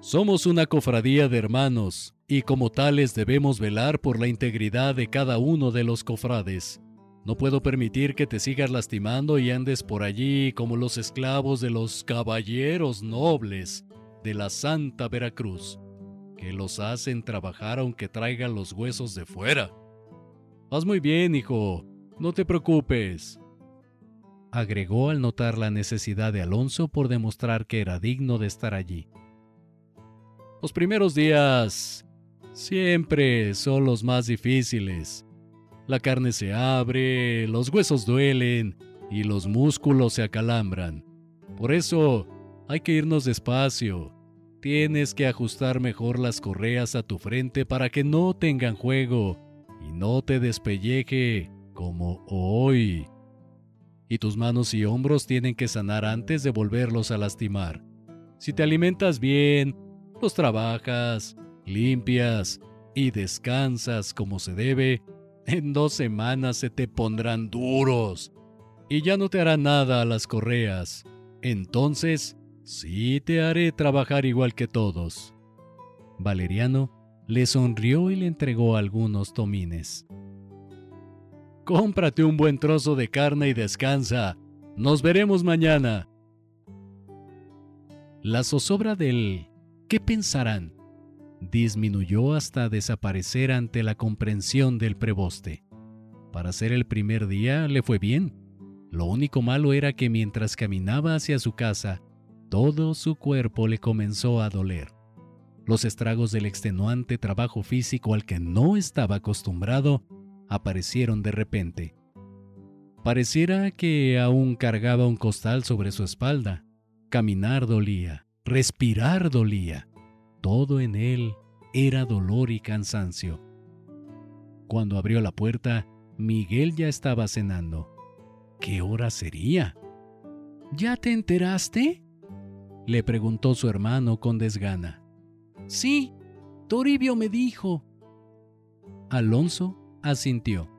Somos una cofradía de hermanos, y como tales debemos velar por la integridad de cada uno de los cofrades. No puedo permitir que te sigas lastimando y andes por allí como los esclavos de los caballeros nobles de la Santa Veracruz que los hacen trabajar aunque traigan los huesos de fuera. Haz muy bien, hijo, no te preocupes. Agregó al notar la necesidad de Alonso por demostrar que era digno de estar allí. Los primeros días siempre son los más difíciles. La carne se abre, los huesos duelen y los músculos se acalambran. Por eso hay que irnos despacio Tienes que ajustar mejor las correas a tu frente para que no tengan juego y no te despelleje como hoy. Y tus manos y hombros tienen que sanar antes de volverlos a lastimar. Si te alimentas bien, los trabajas, limpias y descansas como se debe, en dos semanas se te pondrán duros y ya no te hará nada a las correas. Entonces Sí te haré trabajar igual que todos. Valeriano le sonrió y le entregó algunos tomines. Cómprate un buen trozo de carne y descansa. Nos veremos mañana. La zozobra del ¿qué pensarán? disminuyó hasta desaparecer ante la comprensión del preboste. Para ser el primer día le fue bien. Lo único malo era que mientras caminaba hacia su casa, todo su cuerpo le comenzó a doler. Los estragos del extenuante trabajo físico al que no estaba acostumbrado aparecieron de repente. Pareciera que aún cargaba un costal sobre su espalda. Caminar dolía, respirar dolía. Todo en él era dolor y cansancio. Cuando abrió la puerta, Miguel ya estaba cenando. ¿Qué hora sería? ¿Ya te enteraste? le preguntó su hermano con desgana. Sí, Toribio me dijo. Alonso asintió.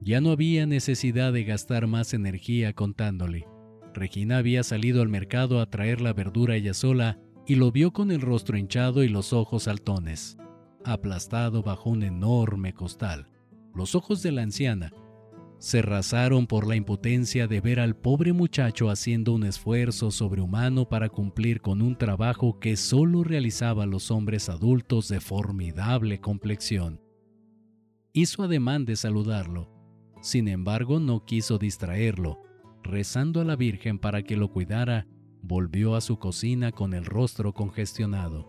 Ya no había necesidad de gastar más energía contándole. Regina había salido al mercado a traer la verdura ella sola y lo vio con el rostro hinchado y los ojos saltones, aplastado bajo un enorme costal. Los ojos de la anciana se rasaron por la impotencia de ver al pobre muchacho haciendo un esfuerzo sobrehumano para cumplir con un trabajo que solo realizaban los hombres adultos de formidable complexión. hizo ademán de saludarlo. Sin embargo, no quiso distraerlo. Rezando a la Virgen para que lo cuidara, volvió a su cocina con el rostro congestionado.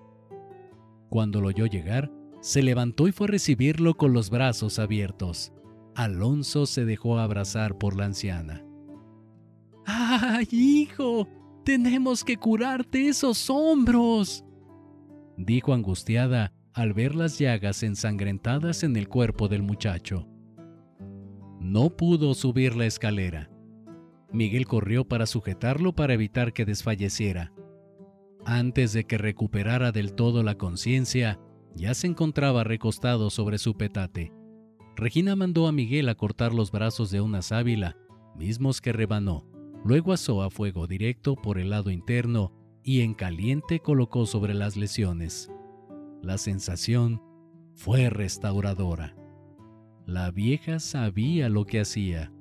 Cuando lo oyó llegar, se levantó y fue a recibirlo con los brazos abiertos. Alonso se dejó abrazar por la anciana. ¡Ay, hijo! Tenemos que curarte esos hombros, dijo angustiada al ver las llagas ensangrentadas en el cuerpo del muchacho. No pudo subir la escalera. Miguel corrió para sujetarlo para evitar que desfalleciera. Antes de que recuperara del todo la conciencia, ya se encontraba recostado sobre su petate. Regina mandó a Miguel a cortar los brazos de una sábila, mismos que rebanó. Luego asó a fuego directo por el lado interno y en caliente colocó sobre las lesiones. La sensación fue restauradora. La vieja sabía lo que hacía.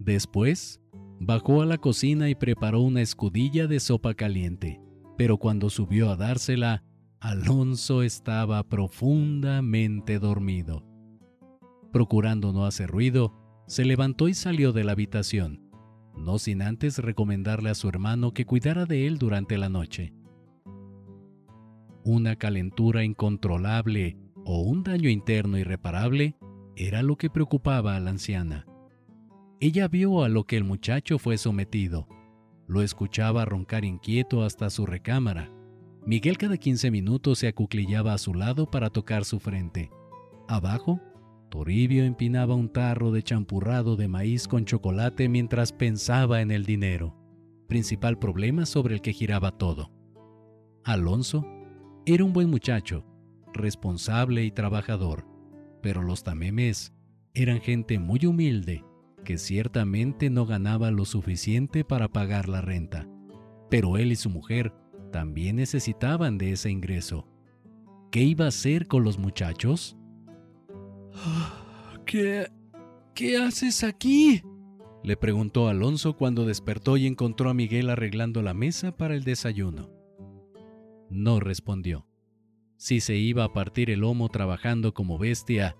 Después, bajó a la cocina y preparó una escudilla de sopa caliente, pero cuando subió a dársela, Alonso estaba profundamente dormido. Procurando no hacer ruido, se levantó y salió de la habitación, no sin antes recomendarle a su hermano que cuidara de él durante la noche. Una calentura incontrolable o un daño interno irreparable era lo que preocupaba a la anciana. Ella vio a lo que el muchacho fue sometido. Lo escuchaba roncar inquieto hasta su recámara Miguel cada 15 minutos se acuclillaba a su lado para tocar su frente. Abajo, Toribio empinaba un tarro de champurrado de maíz con chocolate mientras pensaba en el dinero, principal problema sobre el que giraba todo. Alonso era un buen muchacho, responsable y trabajador, pero los tamemes eran gente muy humilde que ciertamente no ganaba lo suficiente para pagar la renta. Pero él y su mujer también necesitaban de ese ingreso. ¿Qué iba a hacer con los muchachos? ¿Qué... qué haces aquí? le preguntó Alonso cuando despertó y encontró a Miguel arreglando la mesa para el desayuno. No respondió. Si se iba a partir el lomo trabajando como bestia,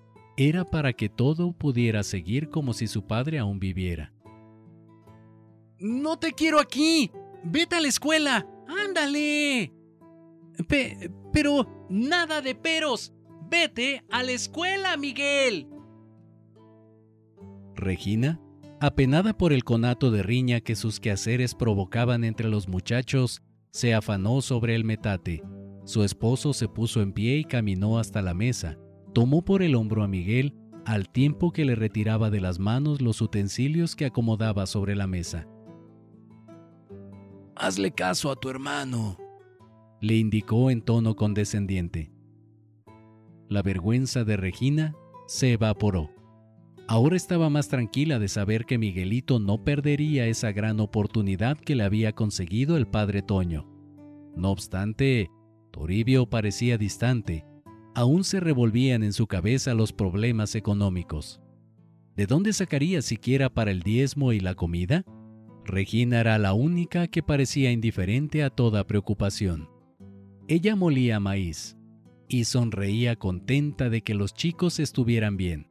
era para que todo pudiera seguir como si su padre aún viviera. No te quiero aquí. Vete a la escuela. ¡Ándale! pero nada de peros. Vete a la escuela, Miguel. Regina, apenada por el conato de riña que sus quehaceres provocaban entre los muchachos, se afanó sobre el metate. Su esposo se puso en pie y caminó hasta la mesa. Tomó por el hombro a Miguel al tiempo que le retiraba de las manos los utensilios que acomodaba sobre la mesa. Hazle caso a tu hermano, le indicó en tono condescendiente. La vergüenza de Regina se evaporó. Ahora estaba más tranquila de saber que Miguelito no perdería esa gran oportunidad que le había conseguido el padre Toño. No obstante, Toribio parecía distante. Aún se revolvían en su cabeza los problemas económicos. ¿De dónde sacaría siquiera para el diezmo y la comida? Regina era la única que parecía indiferente a toda preocupación. Ella molía maíz y sonreía contenta de que los chicos estuvieran bien.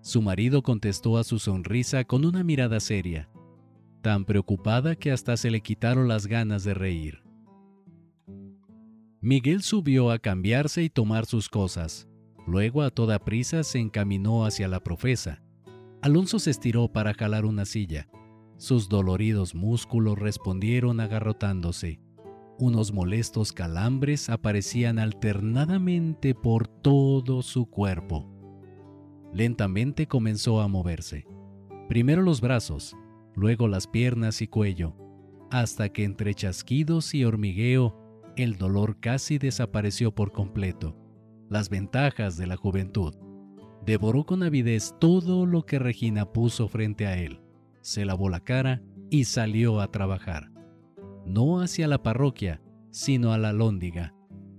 Su marido contestó a su sonrisa con una mirada seria, tan preocupada que hasta se le quitaron las ganas de reír. Miguel subió a cambiarse y tomar sus cosas. Luego a toda prisa se encaminó hacia la profesa. Alonso se estiró para jalar una silla. Sus doloridos músculos respondieron agarrotándose. Unos molestos calambres aparecían alternadamente por todo su cuerpo. Lentamente comenzó a moverse. Primero los brazos, luego las piernas y cuello, hasta que entre chasquidos y hormigueo el dolor casi desapareció por completo. Las ventajas de la juventud. Devoró con avidez todo lo que Regina puso frente a él se lavó la cara y salió a trabajar. No hacia la parroquia, sino a la lóndiga,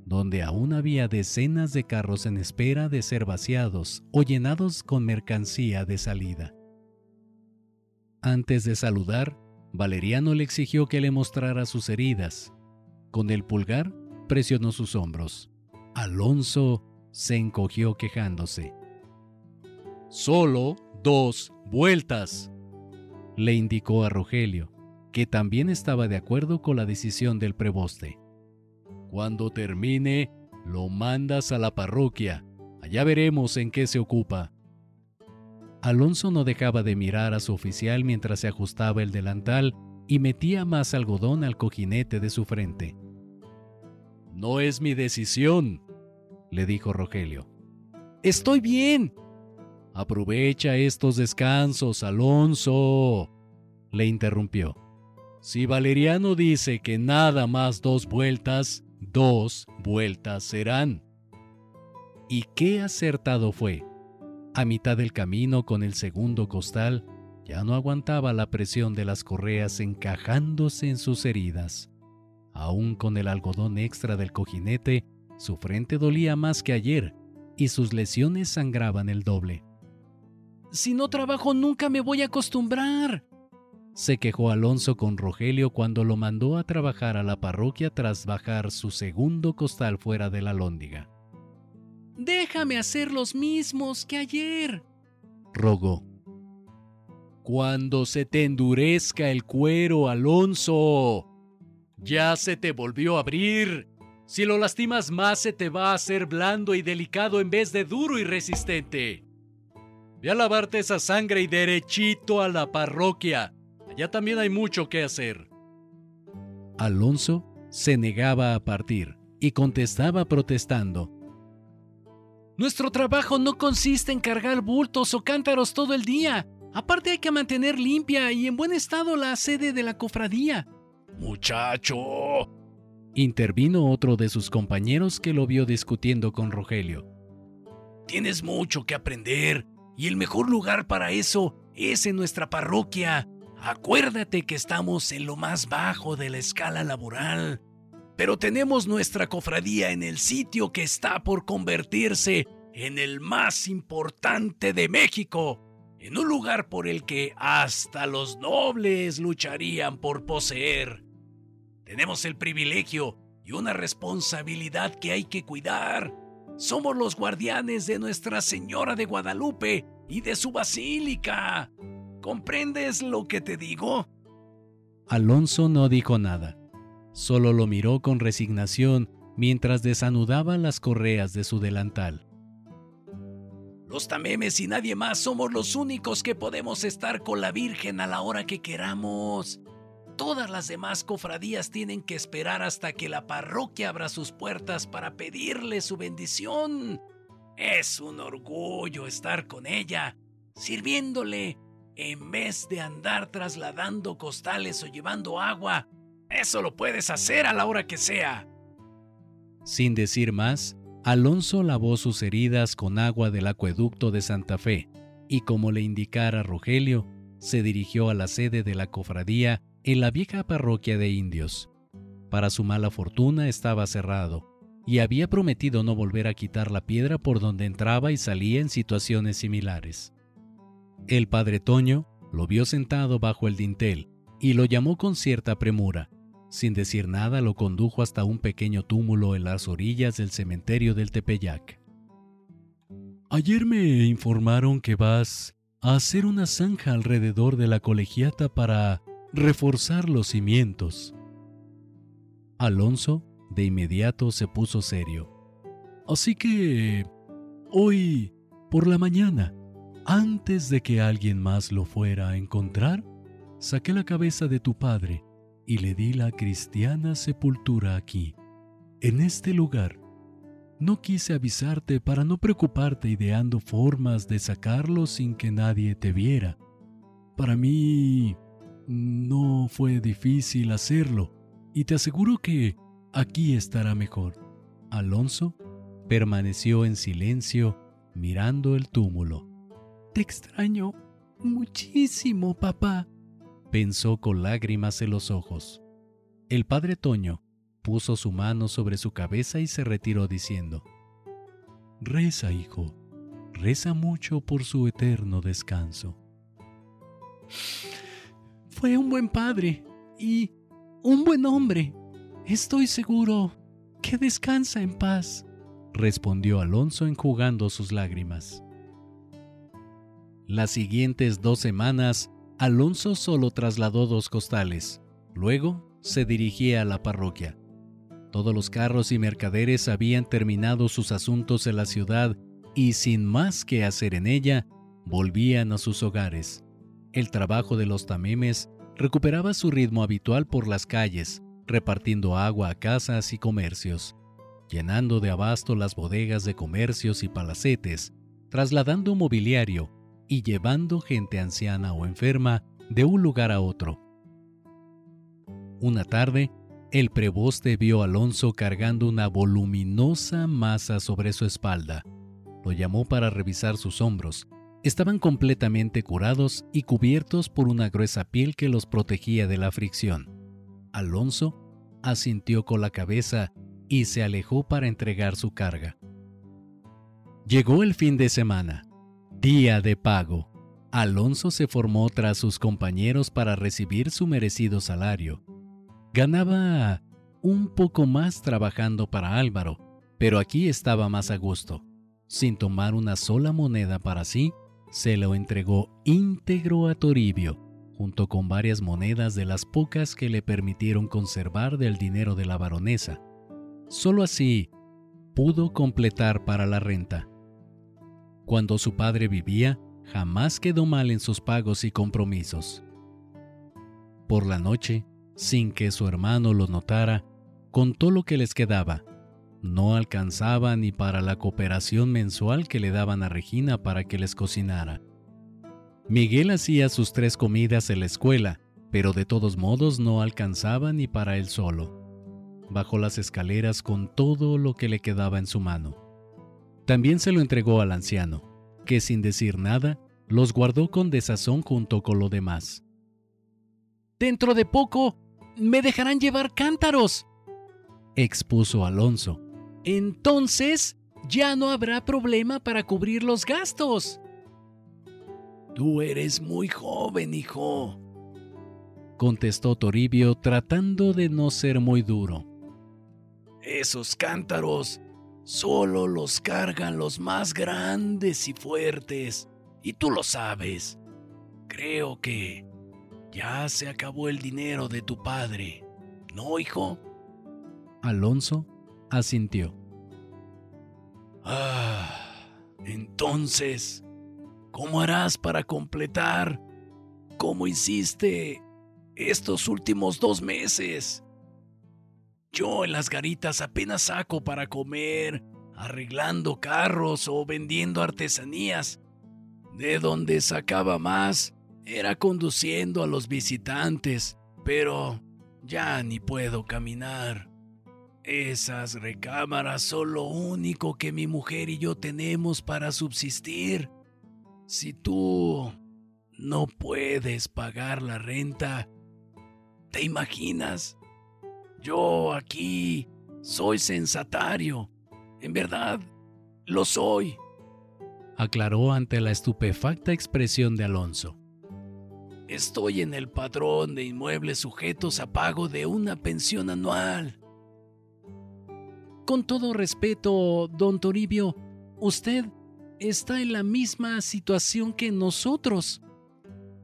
donde aún había decenas de carros en espera de ser vaciados o llenados con mercancía de salida. Antes de saludar, Valeriano le exigió que le mostrara sus heridas. Con el pulgar presionó sus hombros. Alonso se encogió quejándose. Solo dos vueltas, le indicó a Rogelio, que también estaba de acuerdo con la decisión del preboste. Cuando termine, lo mandas a la parroquia. Allá veremos en qué se ocupa. Alonso no dejaba de mirar a su oficial mientras se ajustaba el delantal y metía más algodón al cojinete de su frente. No es mi decisión, le dijo Rogelio. Estoy bien. Aprovecha estos descansos, Alonso, le interrumpió. Si Valeriano dice que nada más dos vueltas, dos vueltas serán. Y qué acertado fue. A mitad del camino con el segundo costal, ya no aguantaba la presión de las correas encajándose en sus heridas. Aún con el algodón extra del cojinete, su frente dolía más que ayer y sus lesiones sangraban el doble. Si no trabajo nunca me voy a acostumbrar, se quejó Alonso con Rogelio cuando lo mandó a trabajar a la parroquia tras bajar su segundo costal fuera de la lóndiga. Déjame hacer los mismos que ayer, rogó. Cuando se te endurezca el cuero, Alonso. Ya se te volvió a abrir. Si lo lastimas más se te va a hacer blando y delicado en vez de duro y resistente. Ve a lavarte esa sangre y derechito a la parroquia. Allá también hay mucho que hacer. Alonso se negaba a partir y contestaba protestando. Nuestro trabajo no consiste en cargar bultos o cántaros todo el día. Aparte hay que mantener limpia y en buen estado la sede de la cofradía. Muchacho, intervino otro de sus compañeros que lo vio discutiendo con Rogelio. Tienes mucho que aprender y el mejor lugar para eso es en nuestra parroquia. Acuérdate que estamos en lo más bajo de la escala laboral, pero tenemos nuestra cofradía en el sitio que está por convertirse en el más importante de México, en un lugar por el que hasta los nobles lucharían por poseer. Tenemos el privilegio y una responsabilidad que hay que cuidar. Somos los guardianes de Nuestra Señora de Guadalupe y de su basílica. ¿Comprendes lo que te digo? Alonso no dijo nada. Solo lo miró con resignación mientras desanudaba las correas de su delantal. Los tamemes y nadie más somos los únicos que podemos estar con la Virgen a la hora que queramos. Todas las demás cofradías tienen que esperar hasta que la parroquia abra sus puertas para pedirle su bendición. Es un orgullo estar con ella, sirviéndole, en vez de andar trasladando costales o llevando agua. Eso lo puedes hacer a la hora que sea. Sin decir más, Alonso lavó sus heridas con agua del acueducto de Santa Fe y como le indicara Rogelio, se dirigió a la sede de la cofradía en la vieja parroquia de indios. Para su mala fortuna estaba cerrado, y había prometido no volver a quitar la piedra por donde entraba y salía en situaciones similares. El padre Toño lo vio sentado bajo el dintel y lo llamó con cierta premura. Sin decir nada lo condujo hasta un pequeño túmulo en las orillas del cementerio del Tepeyac. Ayer me informaron que vas a hacer una zanja alrededor de la colegiata para reforzar los cimientos. Alonso de inmediato se puso serio. Así que... Hoy, por la mañana, antes de que alguien más lo fuera a encontrar, saqué la cabeza de tu padre y le di la cristiana sepultura aquí, en este lugar. No quise avisarte para no preocuparte ideando formas de sacarlo sin que nadie te viera. Para mí no fue difícil hacerlo y te aseguro que aquí estará mejor. Alonso permaneció en silencio mirando el túmulo. Te extraño muchísimo, papá, pensó con lágrimas en los ojos. El padre Toño puso su mano sobre su cabeza y se retiró diciendo, Reza, hijo, reza mucho por su eterno descanso. Fue un buen padre y un buen hombre. Estoy seguro que descansa en paz, respondió Alonso enjugando sus lágrimas. Las siguientes dos semanas, Alonso solo trasladó dos costales. Luego se dirigía a la parroquia. Todos los carros y mercaderes habían terminado sus asuntos en la ciudad y sin más que hacer en ella, volvían a sus hogares. El trabajo de los tamemes recuperaba su ritmo habitual por las calles, repartiendo agua a casas y comercios, llenando de abasto las bodegas de comercios y palacetes, trasladando mobiliario y llevando gente anciana o enferma de un lugar a otro. Una tarde, el preboste vio a Alonso cargando una voluminosa masa sobre su espalda. Lo llamó para revisar sus hombros. Estaban completamente curados y cubiertos por una gruesa piel que los protegía de la fricción. Alonso asintió con la cabeza y se alejó para entregar su carga. Llegó el fin de semana, día de pago. Alonso se formó tras sus compañeros para recibir su merecido salario. Ganaba un poco más trabajando para Álvaro, pero aquí estaba más a gusto. Sin tomar una sola moneda para sí, se lo entregó íntegro a Toribio, junto con varias monedas de las pocas que le permitieron conservar del dinero de la baronesa. Solo así pudo completar para la renta. Cuando su padre vivía, jamás quedó mal en sus pagos y compromisos. Por la noche, sin que su hermano lo notara, contó lo que les quedaba. No alcanzaba ni para la cooperación mensual que le daban a Regina para que les cocinara. Miguel hacía sus tres comidas en la escuela, pero de todos modos no alcanzaba ni para él solo. Bajó las escaleras con todo lo que le quedaba en su mano. También se lo entregó al anciano, que sin decir nada, los guardó con desazón junto con lo demás. Dentro de poco me dejarán llevar cántaros, expuso Alonso. Entonces ya no habrá problema para cubrir los gastos. Tú eres muy joven, hijo, contestó Toribio tratando de no ser muy duro. Esos cántaros solo los cargan los más grandes y fuertes, y tú lo sabes. Creo que ya se acabó el dinero de tu padre, ¿no, hijo? Alonso asintió. Ah, entonces, ¿cómo harás para completar? ¿Cómo hiciste estos últimos dos meses? Yo en las garitas apenas saco para comer, arreglando carros o vendiendo artesanías. De donde sacaba más era conduciendo a los visitantes, pero ya ni puedo caminar. Esas recámaras son lo único que mi mujer y yo tenemos para subsistir. Si tú no puedes pagar la renta, ¿te imaginas? Yo aquí soy sensatario. En verdad, lo soy. Aclaró ante la estupefacta expresión de Alonso. Estoy en el padrón de inmuebles sujetos a pago de una pensión anual. Con todo respeto, don Toribio, usted está en la misma situación que nosotros,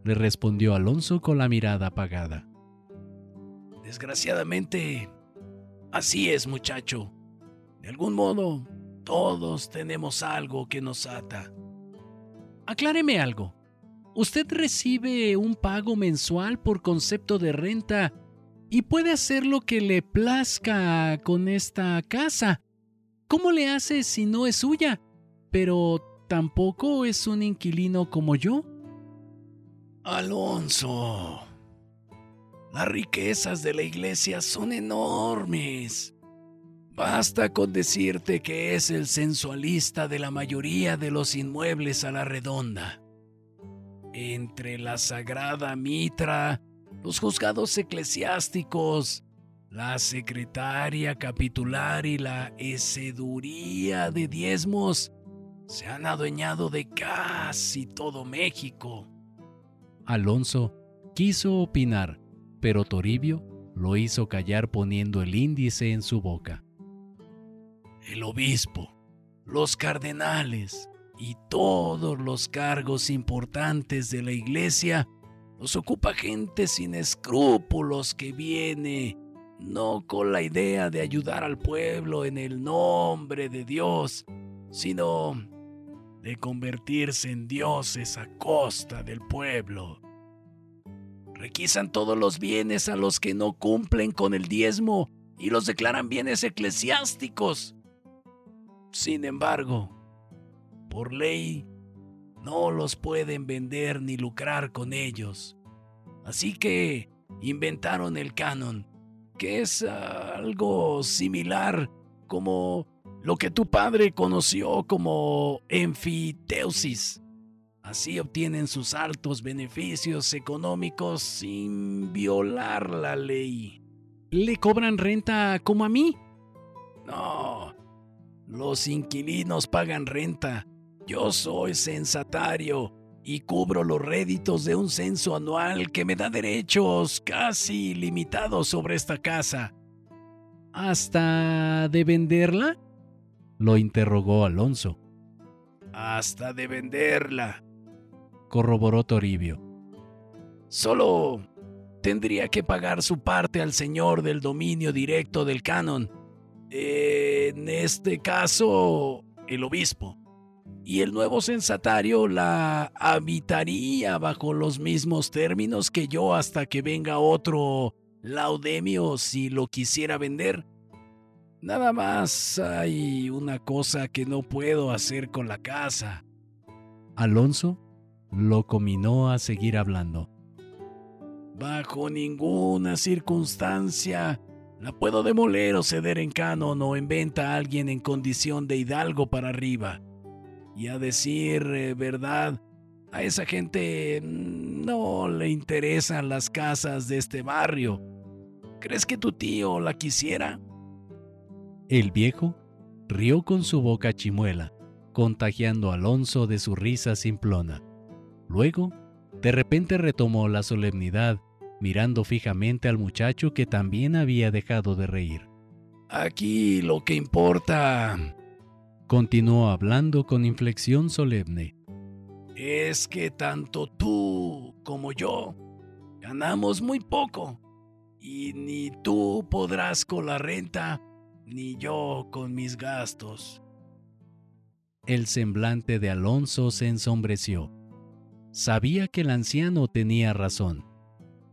le respondió Alonso con la mirada apagada. Desgraciadamente, así es, muchacho. De algún modo, todos tenemos algo que nos ata. Acláreme algo. Usted recibe un pago mensual por concepto de renta y puede hacer lo que le plazca con esta casa. ¿Cómo le hace si no es suya? Pero tampoco es un inquilino como yo. Alonso, las riquezas de la iglesia son enormes. Basta con decirte que es el sensualista de la mayoría de los inmuebles a la redonda entre la Sagrada Mitra, los juzgados eclesiásticos, la secretaria capitular y la heceduría de diezmos, se han adueñado de casi todo México. Alonso quiso opinar, pero Toribio lo hizo callar poniendo el índice en su boca. El obispo los cardenales y todos los cargos importantes de la iglesia los ocupa gente sin escrúpulos que viene no con la idea de ayudar al pueblo en el nombre de Dios, sino de convertirse en dioses a costa del pueblo. Requisan todos los bienes a los que no cumplen con el diezmo y los declaran bienes eclesiásticos. Sin embargo, por ley, no los pueden vender ni lucrar con ellos. Así que inventaron el canon, que es algo similar como lo que tu padre conoció como enfiteusis. Así obtienen sus altos beneficios económicos sin violar la ley. ¿Le cobran renta como a mí? No, los inquilinos pagan renta. Yo soy censatario y cubro los réditos de un censo anual que me da derechos casi limitados sobre esta casa. ¿Hasta de venderla? lo interrogó Alonso. Hasta de venderla, corroboró Toribio. Solo tendría que pagar su parte al señor del dominio directo del canon. En este caso, el obispo. Y el nuevo censatario la habitaría bajo los mismos términos que yo hasta que venga otro laudemio si lo quisiera vender. Nada más hay una cosa que no puedo hacer con la casa. Alonso lo cominó a seguir hablando. Bajo ninguna circunstancia la puedo demoler o ceder en canon o en venta a alguien en condición de hidalgo para arriba. Y a decir eh, verdad, a esa gente no le interesan las casas de este barrio. ¿Crees que tu tío la quisiera? El viejo rió con su boca chimuela, contagiando a Alonso de su risa simplona. Luego, de repente retomó la solemnidad, mirando fijamente al muchacho que también había dejado de reír. Aquí lo que importa, continuó hablando con inflexión solemne, es que tanto tú como yo ganamos muy poco, y ni tú podrás con la renta ni yo con mis gastos. El semblante de Alonso se ensombreció. Sabía que el anciano tenía razón.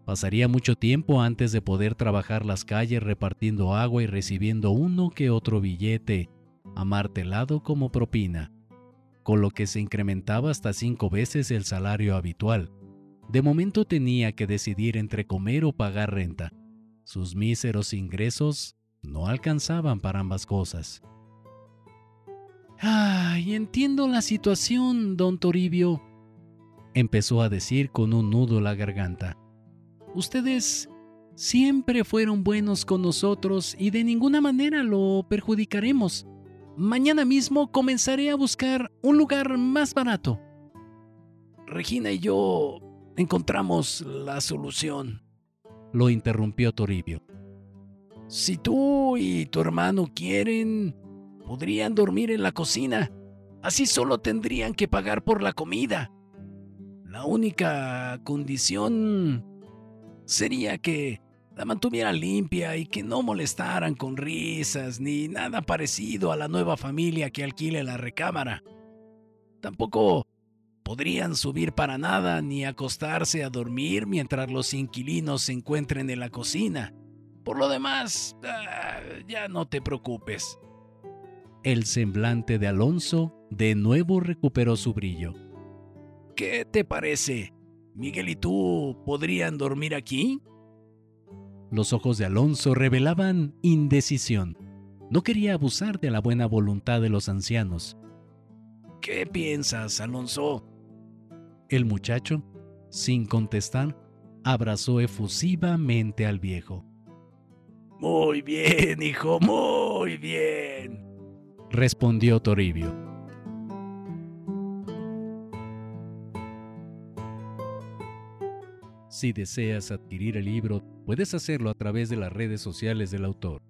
Pasaría mucho tiempo antes de poder trabajar las calles repartiendo agua y recibiendo uno que otro billete, amartelado como propina, con lo que se incrementaba hasta cinco veces el salario habitual. De momento tenía que decidir entre comer o pagar renta. Sus míseros ingresos no alcanzaban para ambas cosas. Ay, entiendo la situación, don Toribio, empezó a decir con un nudo la garganta. Ustedes siempre fueron buenos con nosotros y de ninguna manera lo perjudicaremos. Mañana mismo comenzaré a buscar un lugar más barato. Regina y yo encontramos la solución. Lo interrumpió Toribio. Si tú y tu hermano quieren, podrían dormir en la cocina. Así solo tendrían que pagar por la comida. La única condición sería que la mantuvieran limpia y que no molestaran con risas ni nada parecido a la nueva familia que alquile la recámara. Tampoco podrían subir para nada ni acostarse a dormir mientras los inquilinos se encuentren en la cocina. Por lo demás, ah, ya no te preocupes. El semblante de Alonso de nuevo recuperó su brillo. ¿Qué te parece? ¿Miguel y tú podrían dormir aquí? Los ojos de Alonso revelaban indecisión. No quería abusar de la buena voluntad de los ancianos. ¿Qué piensas, Alonso? El muchacho, sin contestar, abrazó efusivamente al viejo. Muy bien, hijo, muy bien, respondió Toribio. Si deseas adquirir el libro, puedes hacerlo a través de las redes sociales del autor.